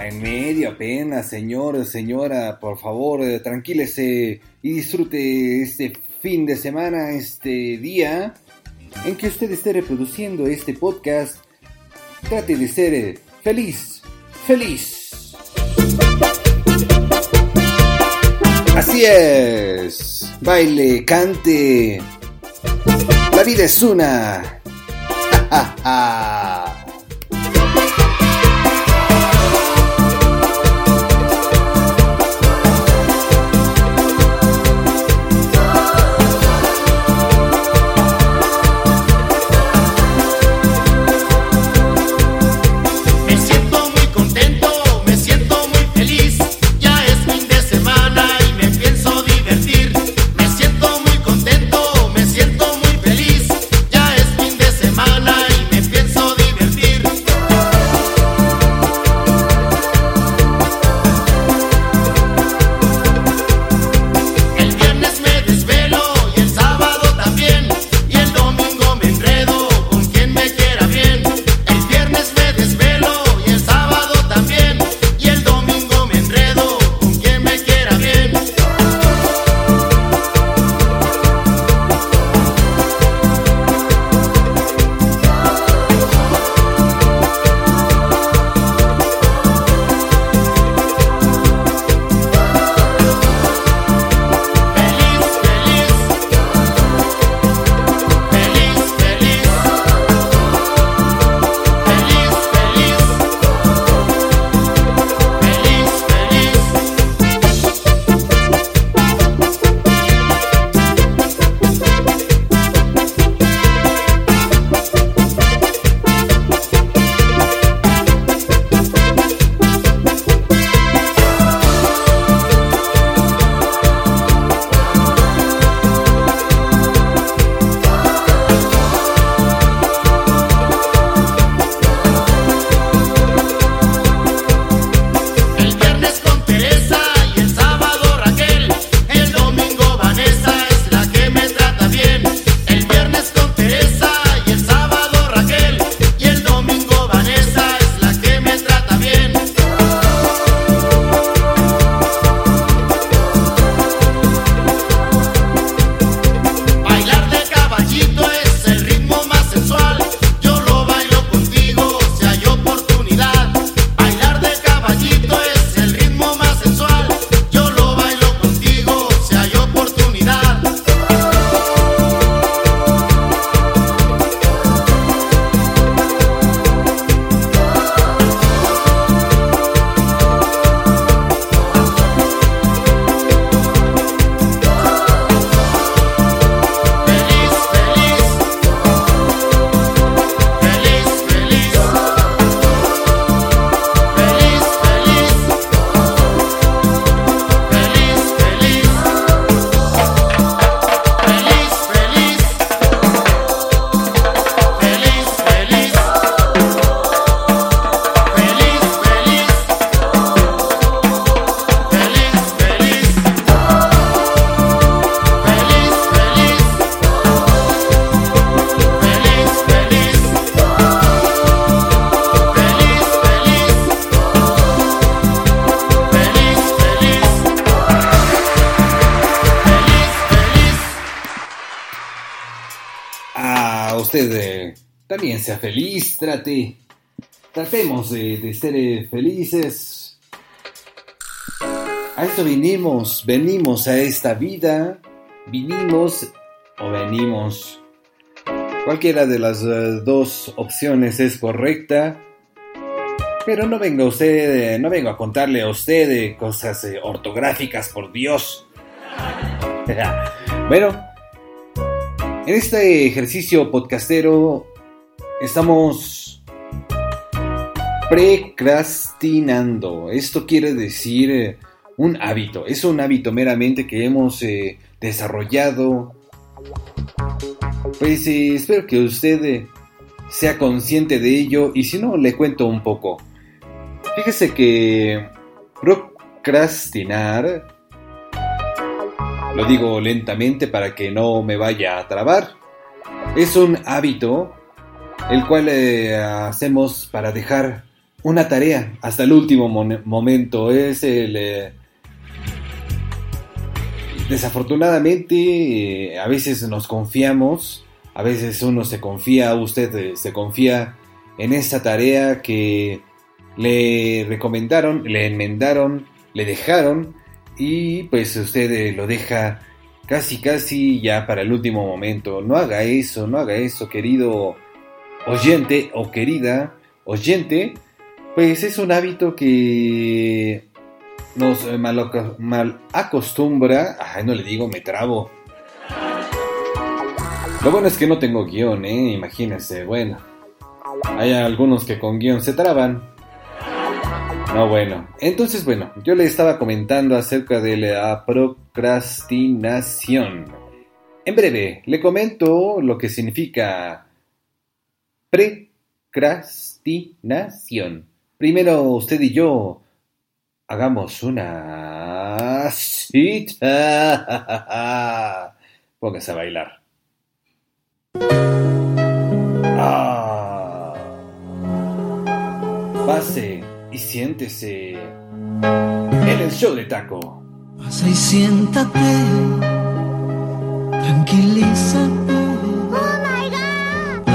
En medio apenas, señor, señora, por favor, eh, tranquílese y disfrute este fin de semana, este día en que usted esté reproduciendo este podcast Trate de ser eh, feliz, feliz. Así es. Baile, cante. La vida es una. Ja, ja, ja. Trate, tratemos de, ser eh, felices. A esto vinimos, venimos a esta vida, vinimos o venimos. Cualquiera de las eh, dos opciones es correcta. Pero no venga usted, eh, no vengo a contarle a usted cosas ortográficas, por Dios. bueno, en este ejercicio podcastero estamos precrastinando. Esto quiere decir eh, un hábito. Es un hábito meramente que hemos eh, desarrollado. Pues eh, espero que usted sea consciente de ello y si no, le cuento un poco. Fíjese que procrastinar, lo digo lentamente para que no me vaya a trabar, es un hábito el cual eh, hacemos para dejar una tarea hasta el último momento. Es el... eh, desafortunadamente, eh, a veces nos confiamos, a veces uno se confía, usted se confía en esa tarea que le recomendaron, le enmendaron, le dejaron y pues usted lo deja casi casi ya para el último momento. No haga eso, no haga eso, querido oyente o querida oyente, pues es un hábito que nos mal acostumbra. Ay, no le digo, me trabo. Lo bueno es que no tengo guion, ¿eh? Imagínense, bueno. Hay algunos que con guion se traban. No, bueno. Entonces, bueno, yo le estaba comentando acerca de la procrastinación. En breve, le comento lo que significa precrastinación. Primero, usted y yo hagamos una cita. Póngase a bailar. Ah. Pase y siéntese en el show de taco. Pasa y siéntate, tranquilízate.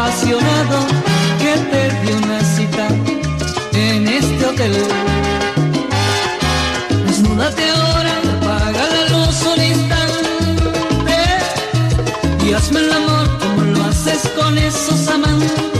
Apasionado, que te dio una cita en este hotel. Desnúdate ahora, apaga la luz un instante y hazme el amor como lo haces con esos amantes.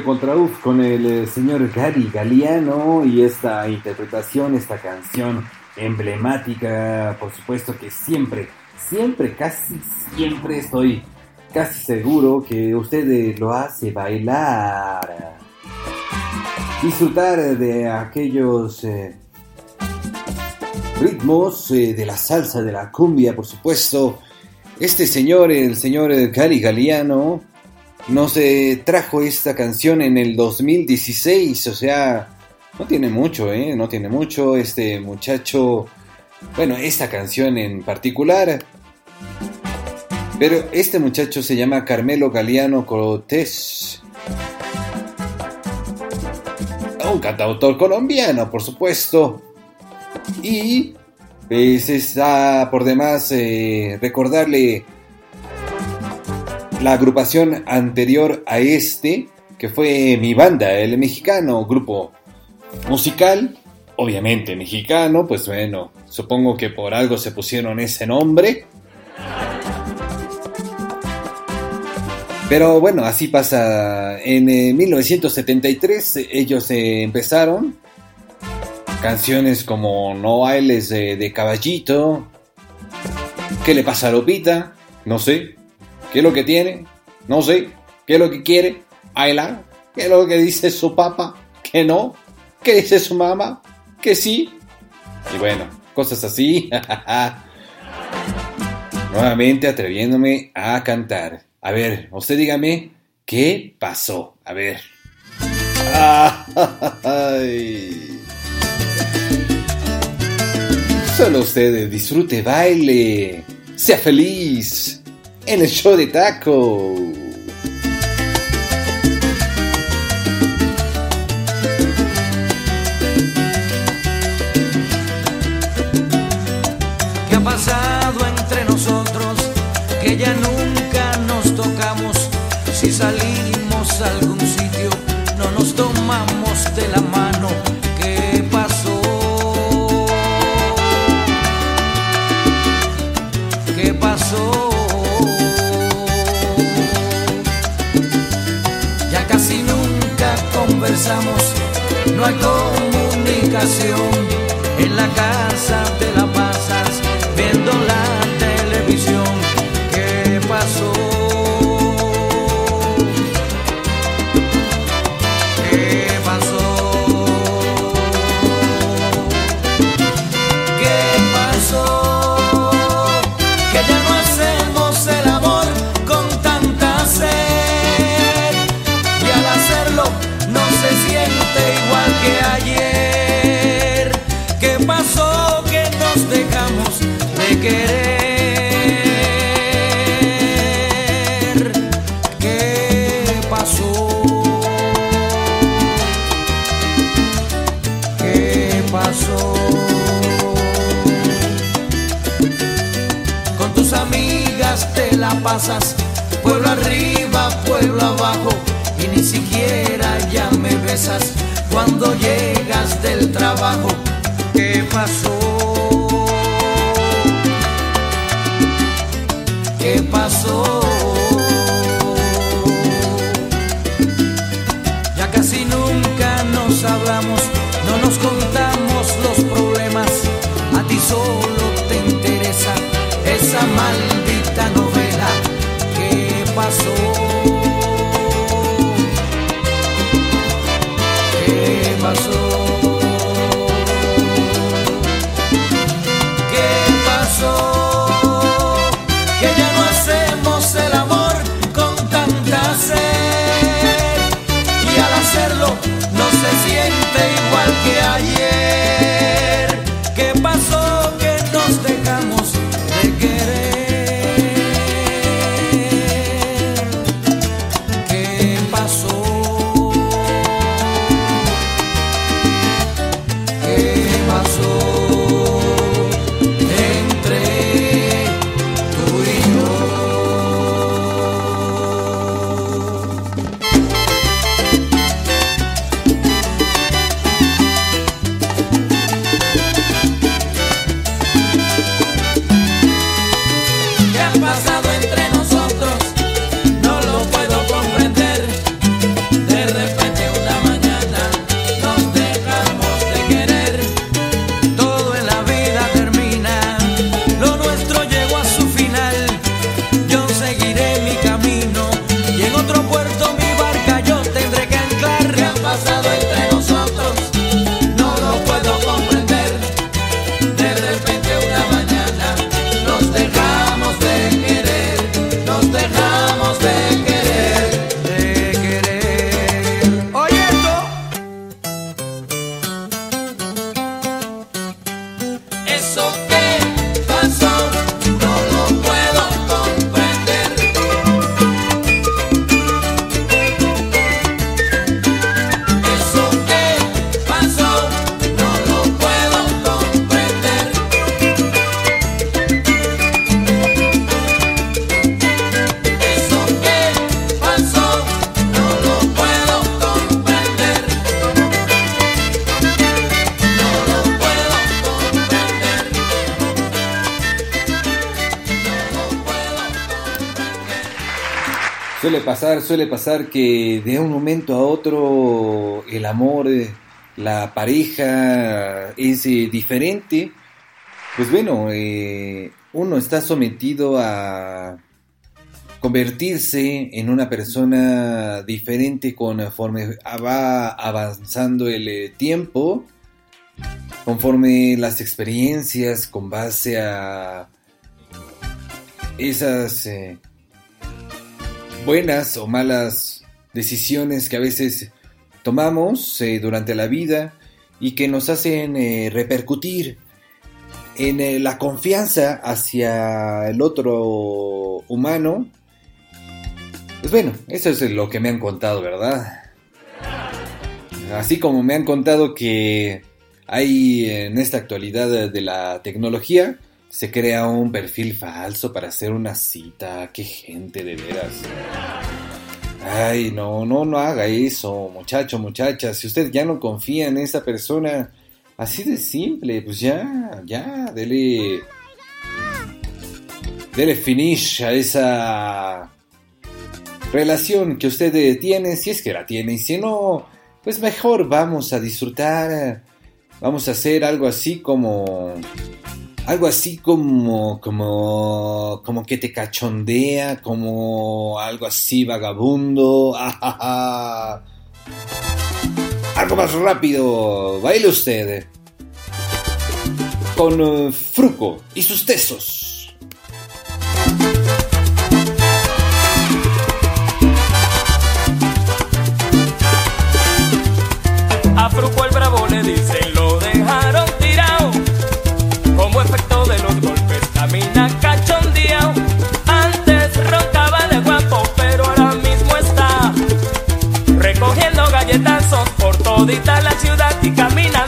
Recontra uf con el eh, señor Gary Galeano y esta interpretación, esta canción emblemática, por supuesto que siempre, siempre, casi siempre estoy casi seguro que usted eh, lo hace bailar, disfrutar de aquellos eh, ritmos de la salsa, de la cumbia, por supuesto. Este señor, el señor Gary Galeano, nos eh, trajo esta canción en el 2016, o sea, no tiene mucho, ¿eh? No tiene mucho este muchacho, bueno, esta canción en particular. Pero este muchacho se llama Carmelo Galeano Cortés. Un cantautor colombiano, por supuesto. Y pues está por demás eh, recordarle la agrupación anterior a este, que fue mi banda, el mexicano, grupo musical, obviamente mexicano, pues bueno, supongo que por algo se pusieron ese nombre. Pero bueno, así pasa. En eh, 1973 eh, ellos empezaron canciones como No bailes de, de caballito. ¿Qué le pasa a Lupita? No sé. ¿Qué es lo que tiene? No sé. ¿Qué es lo que quiere? Ayla. ¿Qué es lo que dice su papá? Que no. ¿Qué dice su mamá? Que sí. Y bueno, cosas así. Nuevamente atreviéndome a cantar. A ver, usted dígame, ¿qué pasó? A ver. Solo usted disfrute, baile, sea feliz en el show de taco. No hay comunicación. En la casa te pasas, pueblo arriba, pueblo abajo, y ni siquiera ya me besas cuando llegas del trabajo. ¿Qué pasó? ¿Qué pasó? Suele pasar, que de un momento a otro el amor, eh, la pareja es eh, diferente. Pues bueno, eh, uno está sometido a convertirse en una persona diferente conforme va avanzando el tiempo, conforme las experiencias con base a esas eh, buenas o malas decisiones que a veces tomamos eh, durante la vida y que nos hacen eh, repercutir en eh, la confianza hacia el otro humano. Pues bueno, eso es lo que me han contado, ¿verdad? Así como me han contado que hay en esta actualidad de la tecnología, se crea un perfil falso para hacer una cita. Qué gente de veras. Ay, no, no, no haga eso, muchacho, muchacha. Si usted ya no confía en esa persona, así de simple, pues ya, ya, dele. Dele finish a esa relación que usted tiene, si es que la tiene, y si no, pues mejor vamos a disfrutar, vamos a hacer algo así como, algo así como, como, como que te cachondea, como algo así vagabundo, algo más rápido, baile usted, con eh, Fruco y sus tesos. Todita la ciudad y camina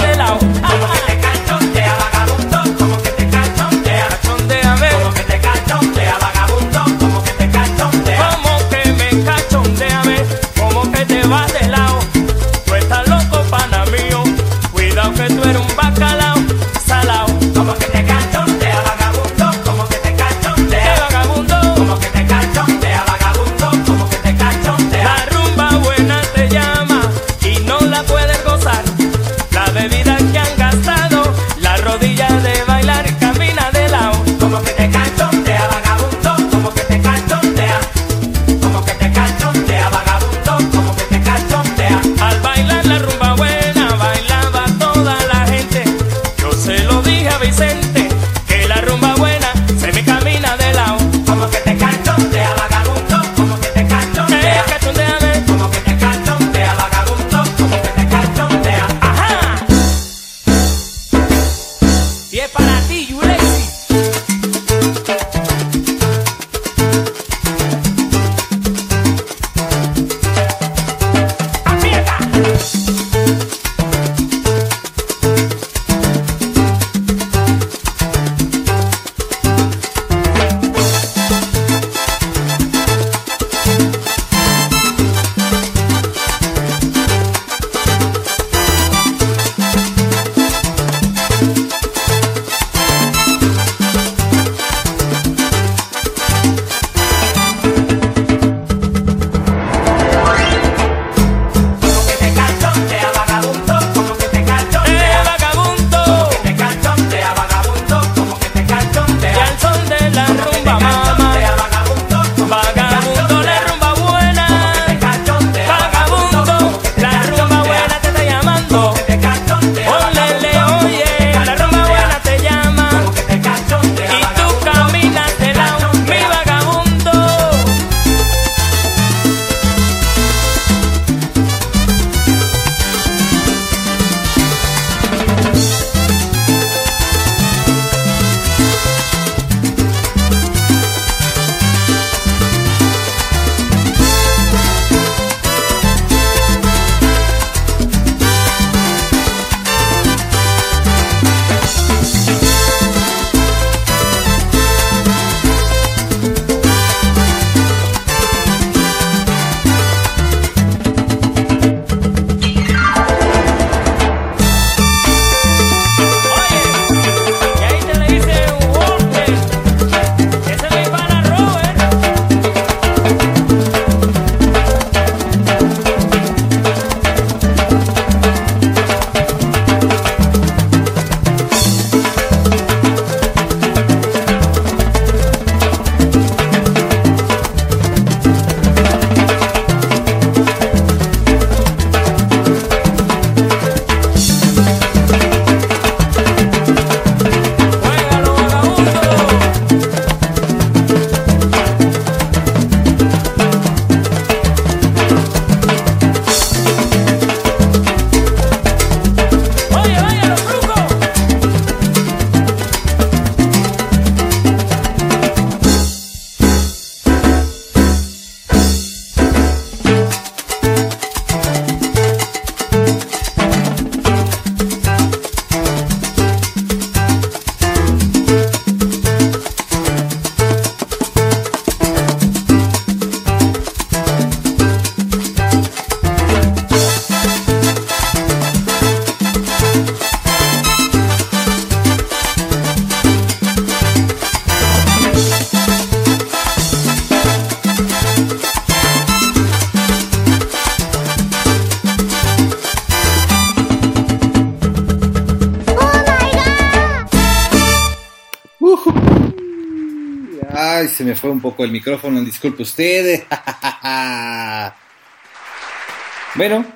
fue un poco el micrófono, disculpe usted. bueno,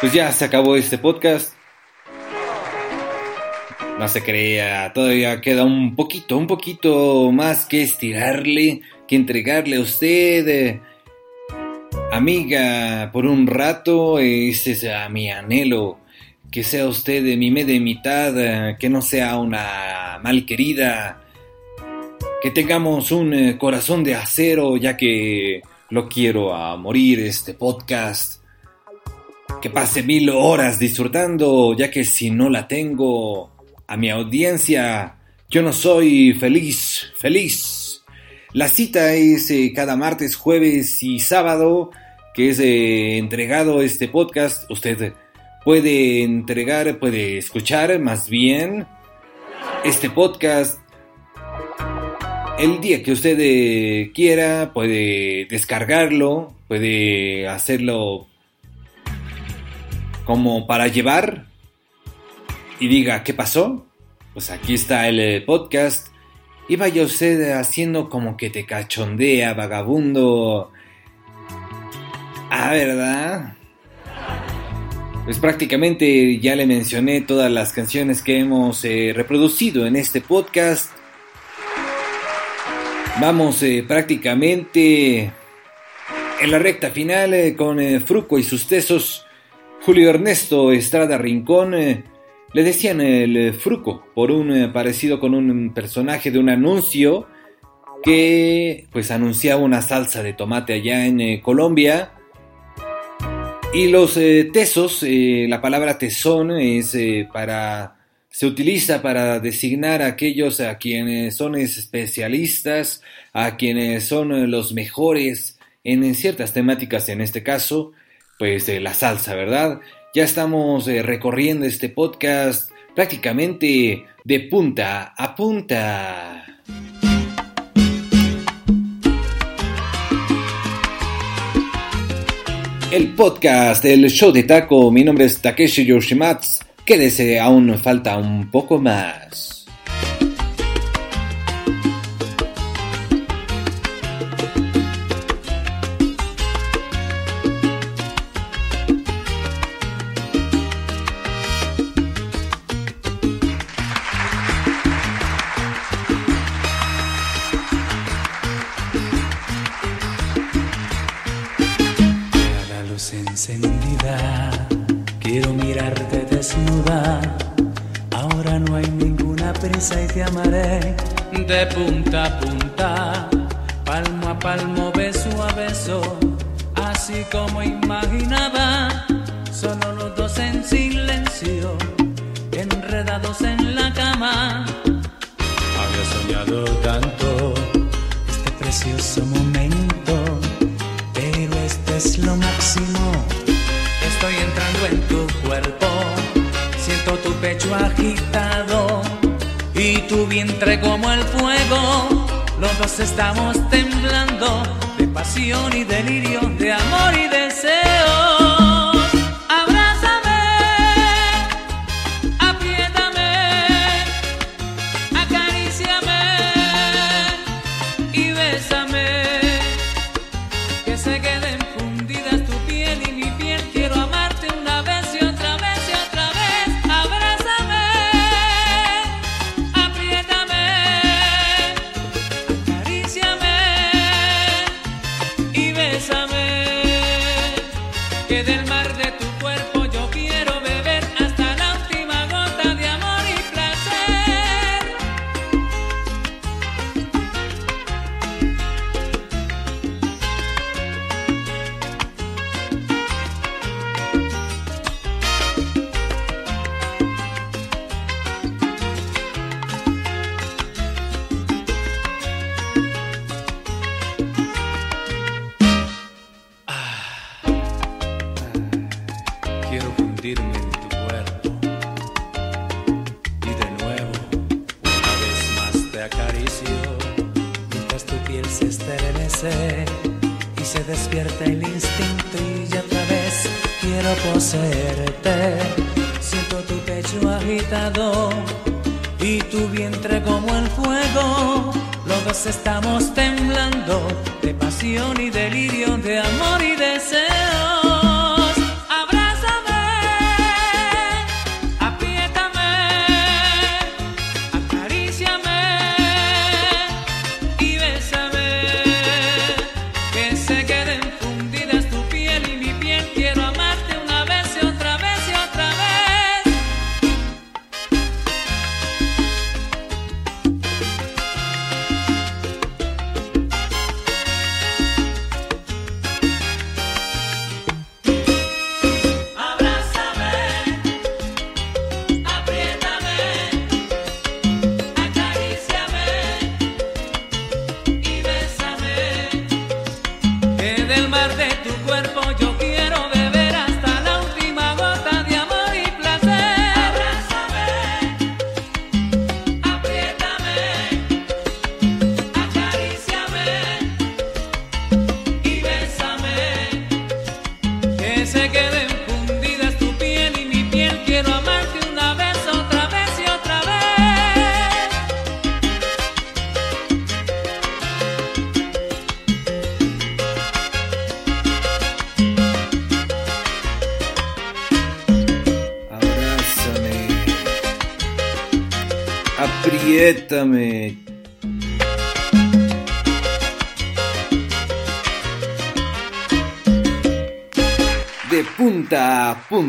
pues ya se acabó este podcast. No se crea, todavía queda un poquito, un poquito más que estirarle, que entregarle a usted. Amiga, por un rato, ese es a mi anhelo. Que sea usted de mi media mitad, que no sea una malquerida. Que tengamos un eh, corazón de acero, ya que lo quiero a morir este podcast. Que pase mil horas disfrutando, ya que si no la tengo, a mi audiencia, yo no soy feliz, feliz. La cita es eh, cada martes, jueves y sábado, que es eh, entregado este podcast. Usted puede entregar, puede escuchar más bien este podcast el día que usted eh, quiera, puede descargarlo, puede hacerlo como para llevar y diga, ¿qué pasó? Pues aquí está el eh, podcast. Y vaya usted haciendo como que te cachondea, vagabundo. Ah, ¿verdad? Pues prácticamente ya le mencioné todas las canciones que hemos eh, reproducido en este podcast. Vamos eh, prácticamente en la recta final eh, con eh, Fruco y sus tesos. Julio Ernesto Estrada Rincón eh, le decían el Fruco por un parecido con un personaje de un anuncio que pues anunciaba una salsa de tomate allá en Colombia. Y los tesos, la palabra tesón es para se utiliza para designar a aquellos a quienes son especialistas, a quienes son eh, los mejores en, ciertas temáticas, en este caso, pues eh, la salsa, ¿verdad? Ya estamos eh, recorriendo este podcast prácticamente de punta a punta. El podcast del show de taco, mi nombre es Takeshi Yoshimatsu. Quédese, aún falta un poco más. De punta a punta, palmo a palmo, beso a beso, así como imaginaba. Como el fuego. Los dos estamos temblando de pasión y delirio, de amor y deseo.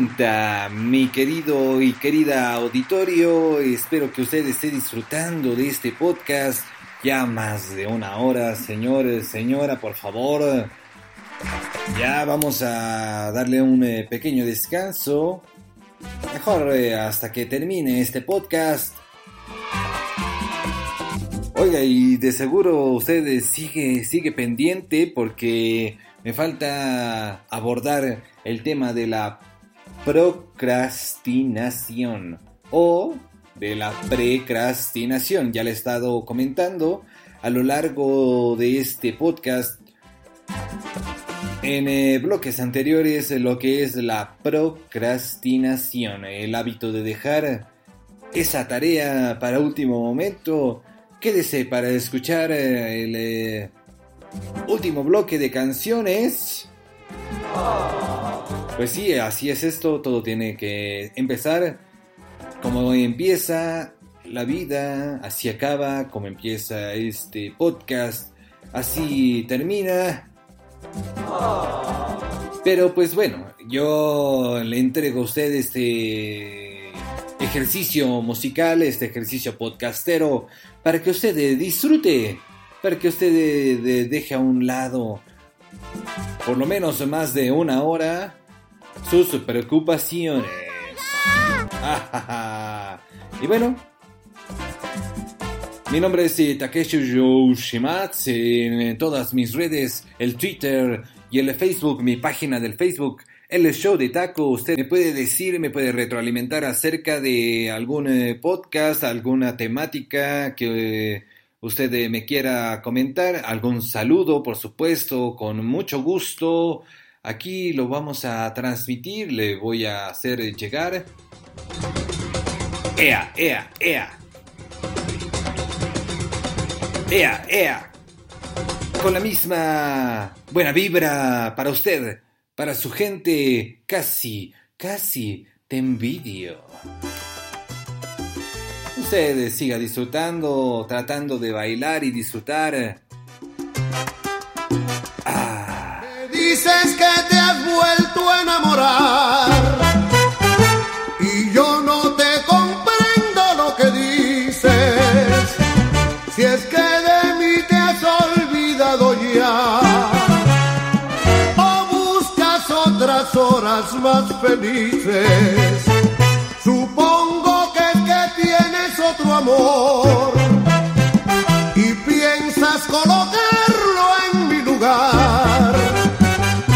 Punta a punta, mi querido y querida auditorio, espero que usted esté disfrutando de este podcast ya más de una hora, señores, señora, por favor. Ya vamos a darle un eh, pequeño descanso. Mejor eh, hasta que termine este podcast. Oiga, y de seguro usted eh, sigue, sigue pendiente porque me falta abordar el tema de la procrastinación o de la precrastinación. Ya le he estado comentando a lo largo de este podcast en eh, bloques anteriores eh, lo que es la procrastinación, el hábito de dejar esa tarea para último momento. Quédese para escuchar eh, el último bloque de canciones. Pues sí, así es esto, todo tiene que empezar como empieza la vida, así acaba, como empieza este podcast, así termina. Pero pues bueno, yo le entrego a usted este ejercicio musical, este ejercicio podcastero, para que usted disfrute, para que usted de- deje a un lado por lo menos más de una hora sus preocupaciones. y bueno, mi nombre es eh, Takeshi Yoshimatsu en todas mis redes, el Twitter y el Facebook, mi página del Facebook, el show de taco. Usted me puede decir, me puede retroalimentar acerca de algún eh, podcast, alguna temática que usted eh, me quiera comentar, algún saludo, por supuesto, con mucho gusto. Aquí lo vamos a transmitir, le voy a hacer llegar. Ea, ea, ea. Ea, ea. Con la misma buena vibra para usted, para su gente, casi, casi te envidio. Usted siga disfrutando, tratando de bailar y disfrutar. Dices que te has vuelto a enamorar y yo no te comprendo lo que dices. Si es que de mí te has olvidado ya o buscas otras horas más felices. Otro amor y piensas colocarlo en mi lugar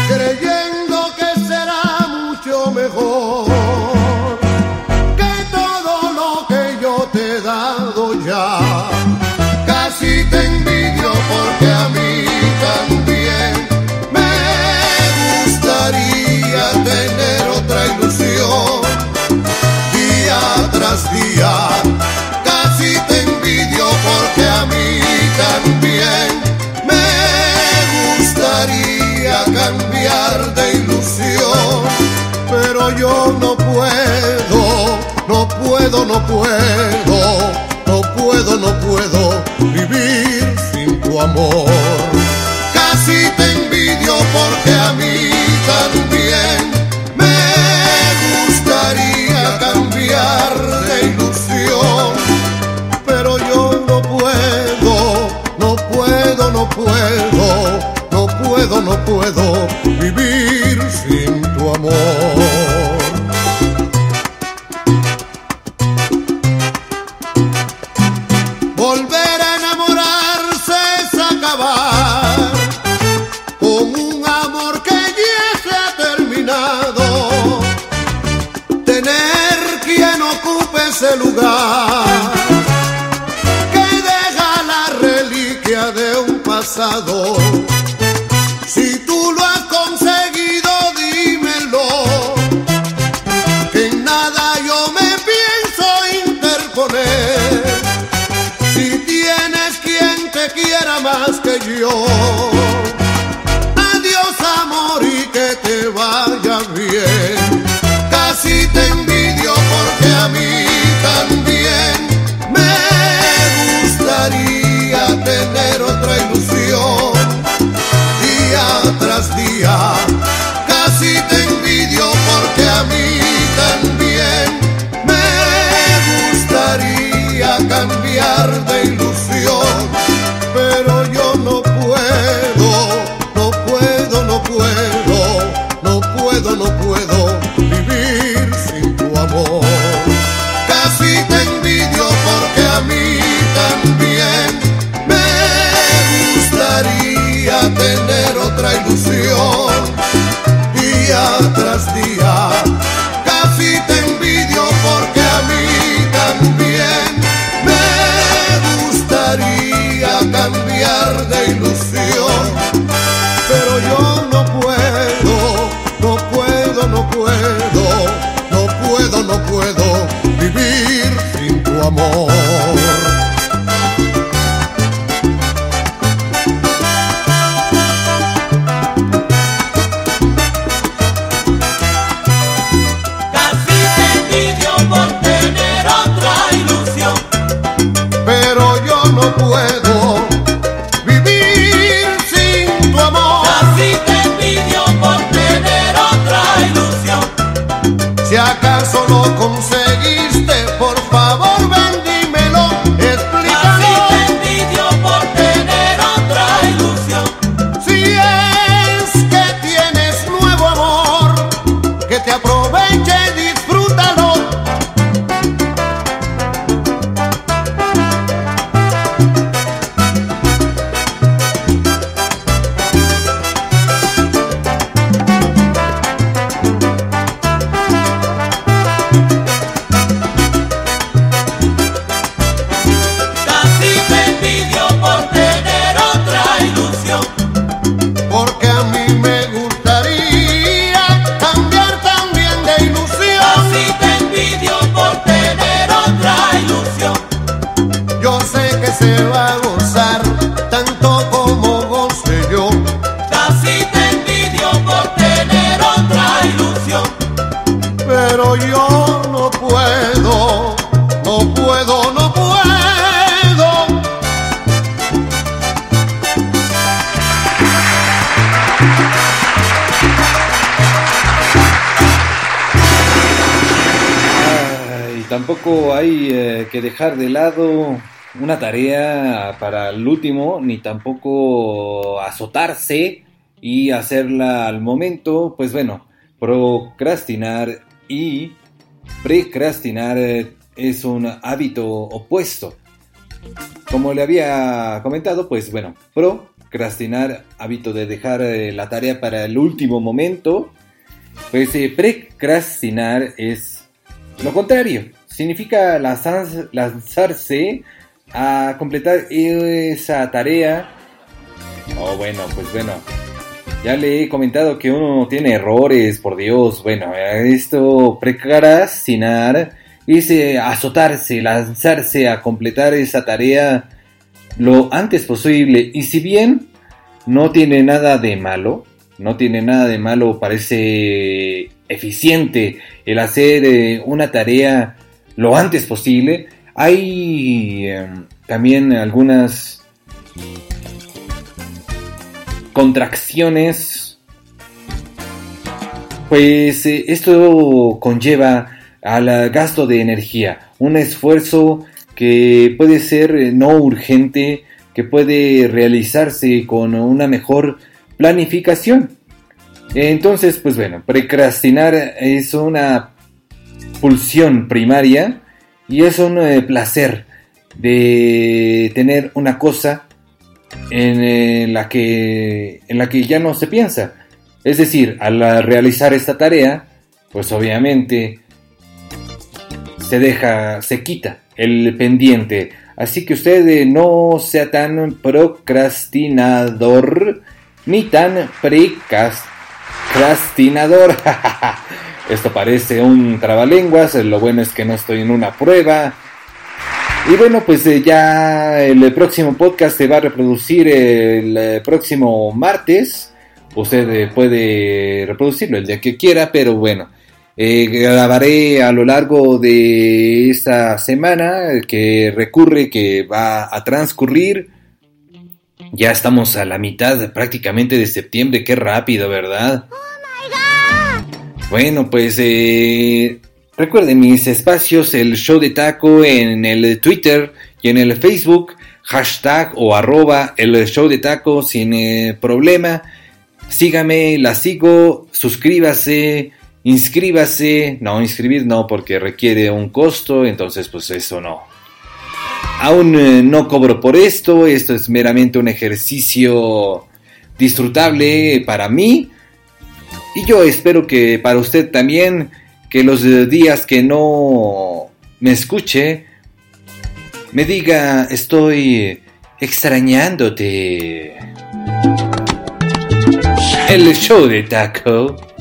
creyendo que será mucho mejor que todo lo que yo te he dado ya. Casi te envidio porque puedo. Si acaso lo conseguiste, por favor ven dejar de lado una tarea para el último, ni tampoco azotarse y hacerla al momento, pues bueno, procrastinar y precrastinar es un hábito opuesto. Como le había comentado, pues bueno, procrastinar, hábito de dejar eh, la tarea para el último momento, pues eh, precrastinar es lo contrario, significa lanzarse, a completar esa tarea. Oh, bueno, pues bueno. Ya le he comentado que uno tiene errores, por Dios. Bueno, esto precaracinar, dice azotarse, lanzarse a completar esa tarea lo antes posible. Y si bien no tiene nada de malo, no tiene nada de malo, parece eficiente el hacer eh, una tarea lo antes posible, hay em, también algunas contracciones. Pues eh, esto conlleva al gasto de energía, un esfuerzo que puede ser eh, no urgente, que puede realizarse con una mejor planificación. Entonces, pues bueno, procrastinar es una pulsión primaria y es un placer de tener una cosa en, la que, en la que ya no se piensa. Es decir, al realizar esta tarea, pues obviamente se deja, se quita el pendiente. Así que usted no sea tan procrastinador ni tan precastinador. Esto parece un trabalenguas, lo bueno es que no estoy en una prueba. Y bueno, pues eh, ya el próximo podcast se va a reproducir el eh, próximo martes. Usted eh, puede reproducirlo el día que quiera, pero bueno, grabaré a lo largo de esta semana que recurre, que va a transcurrir. Ya estamos a la mitad prácticamente de septiembre, qué rápido, ¿verdad? Bueno, pues eh, recuerden mis espacios, el show de taco en el Twitter y en el Facebook, hashtag o arroba el show de taco sin eh, problema. Sígame, la sigo, suscríbase, inscríbase. No, inscribir no, porque requiere un costo, entonces pues eso no. Aún eh, no cobro por esto, esto es meramente un ejercicio disfrutable para mí y yo espero que para usted también, que los días que no me escuche, me diga, estoy extrañándote. El show de taco.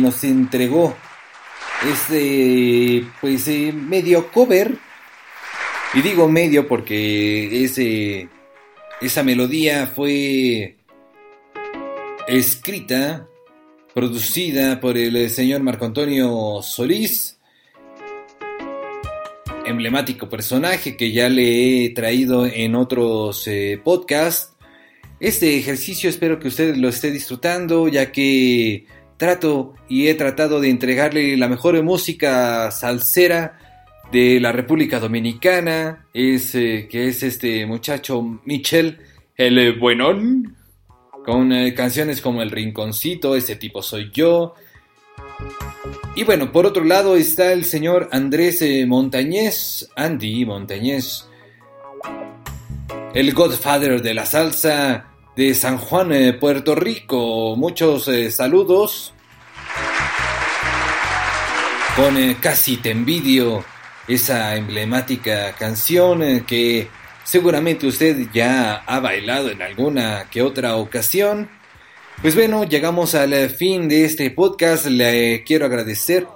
Nos entregó este pues eh, medio cover. Y digo medio porque ese esa melodía fue escrita producida por el señor Marco Antonio Solís emblemático personaje que ya le he traído en otros eh, podcasts. Este ejercicio espero que usted lo esté disfrutando ya que trato y he tratado de entregarle la mejor música salsera de la República Dominicana, es, eh, que es este muchacho Michel, el buenón, con eh, canciones como El Rinconcito, ese tipo soy yo. Y bueno, por otro lado está el señor Andrés eh, Montañez, Andy Montañez, el Godfather de la salsa, de San Juan, eh, Puerto Rico. Muchos eh, saludos. Con eh, Casi te envidio, esa emblemática canción que seguramente usted ya ha bailado en alguna que otra ocasión. Pues bueno, llegamos al fin de este podcast. Le quiero agradecer.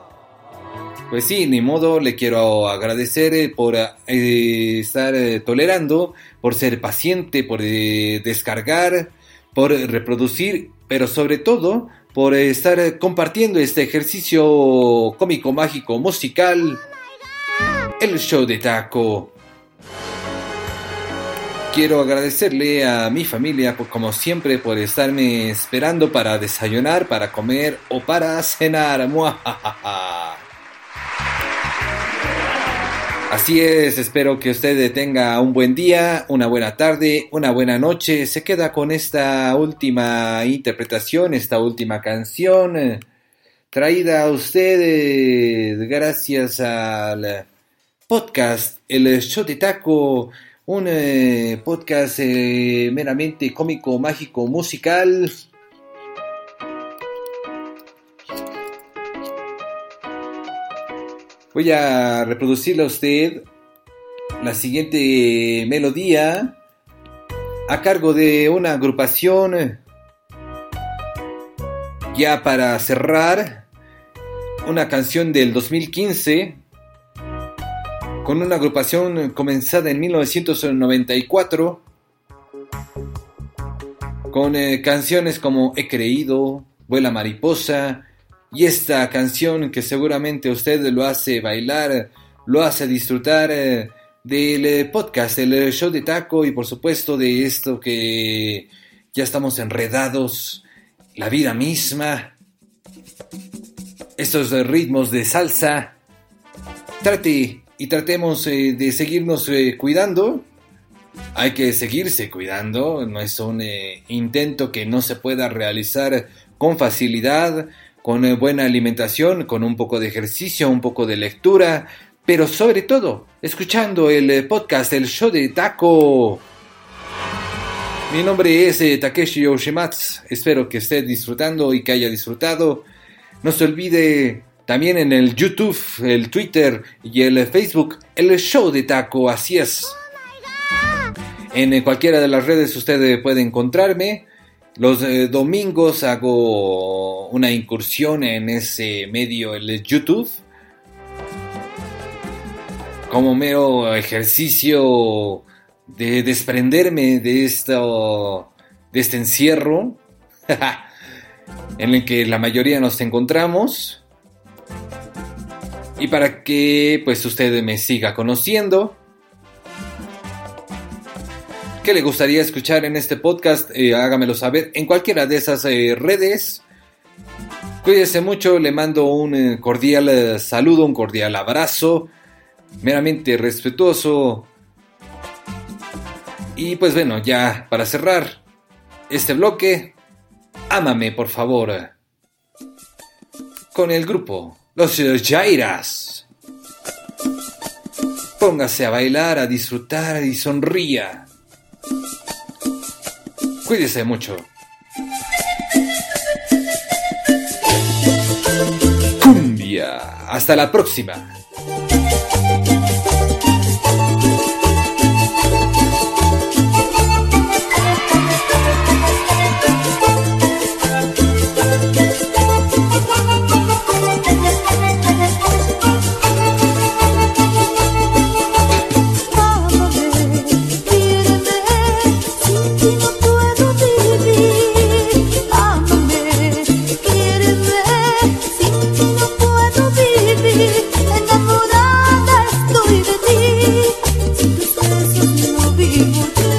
Pues sí, ni modo, le quiero agradecer por estar tolerando por ser paciente, por eh, descargar, por reproducir, pero sobre todo por estar compartiendo este ejercicio cómico, mágico, musical, el show de taco. Quiero agradecerle a mi familia, como siempre, por estarme esperando para desayunar, para comer o para cenar. Así es, espero que usted tenga un buen día, una buena tarde, una buena noche. Se queda con esta última interpretación, esta última canción, eh, traída a ustedes gracias al podcast El Show de Taco, un eh, podcast eh, meramente cómico, mágico, musical. Voy a reproducirle a usted la siguiente melodía a cargo de una agrupación ya para cerrar una canción del 2015 con una agrupación comenzada en 1994 con eh, canciones como He creído, Vuela mariposa, y esta canción que seguramente usted lo hace bailar, lo hace disfrutar eh, del eh, podcast, el show de taco y por supuesto de esto que ya estamos enredados, la vida misma, estos ritmos de salsa. Trate y tratemos eh, de seguirnos cuidando. Hay que seguirse cuidando, no es un intento que no se pueda realizar con facilidad con eh, buena alimentación, con un poco de ejercicio, un poco de lectura, pero sobre todo escuchando el eh, podcast, el show de Taco. Mi nombre es eh, Takeshi Yoshimatsu, espero que esté disfrutando y que haya disfrutado. No se olvide también en el YouTube, el Twitter y el Facebook, el show de Taco, así es. En cualquiera de las redes usted puede encontrarme. Los eh, domingos hago una incursión en ese medio, el YouTube, como mero ejercicio de desprenderme de esto, de este encierro en el que la mayoría nos encontramos. Y para que pues usted me siga conociendo ¿Qué le gustaría escuchar en este podcast? Eh, hágamelo saber en cualquiera de esas eh, redes. Cuídese mucho, le mando un eh, cordial saludo, un cordial abrazo, meramente respetuoso. Y pues bueno, ya para cerrar este bloque, ámame por favor. Con el grupo Los Jairas. Póngase a bailar, a disfrutar y sonría. Cuídese mucho. Cumbia. Hasta la próxima. You.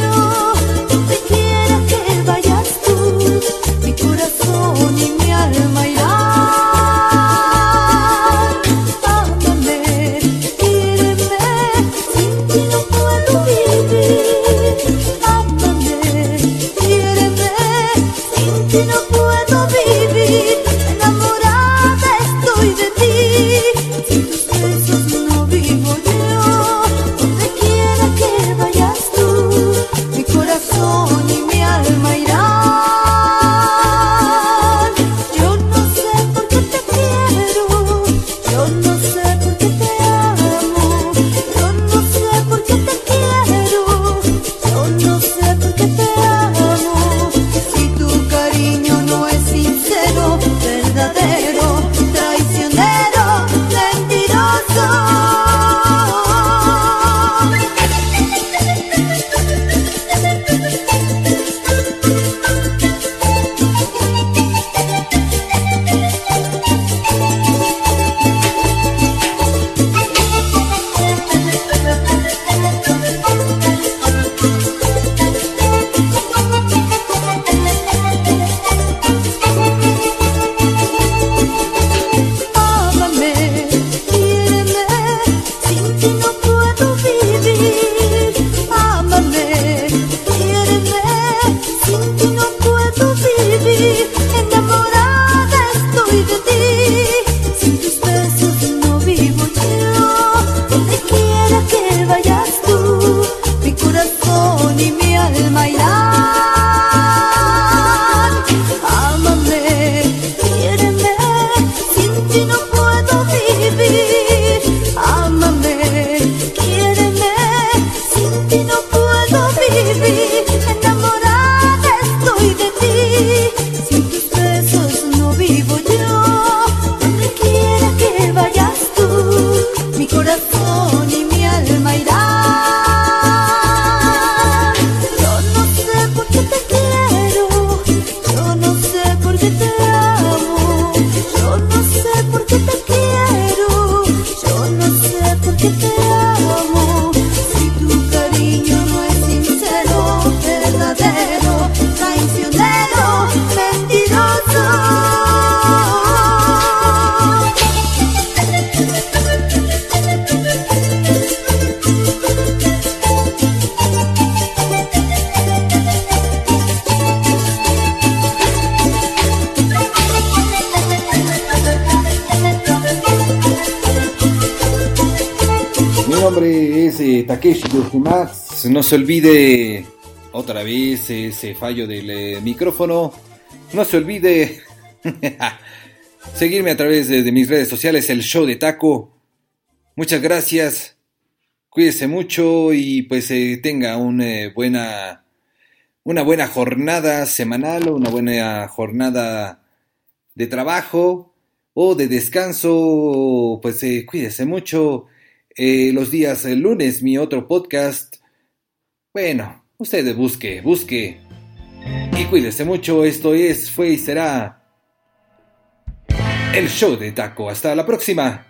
Olvide otra vez ese fallo del eh, micrófono. No se olvide seguirme a través de, mis redes sociales, el show de Taco. Muchas gracias. Cuídese mucho y pues eh, tenga una eh, buena, una buena jornada semanal, una buena jornada de trabajo o de descanso. Pues cuídese mucho. los días lunes, mi otro podcast bueno, usted busque, busque. Y cuídese mucho, esto es, fue y será el show de taco. Hasta la próxima.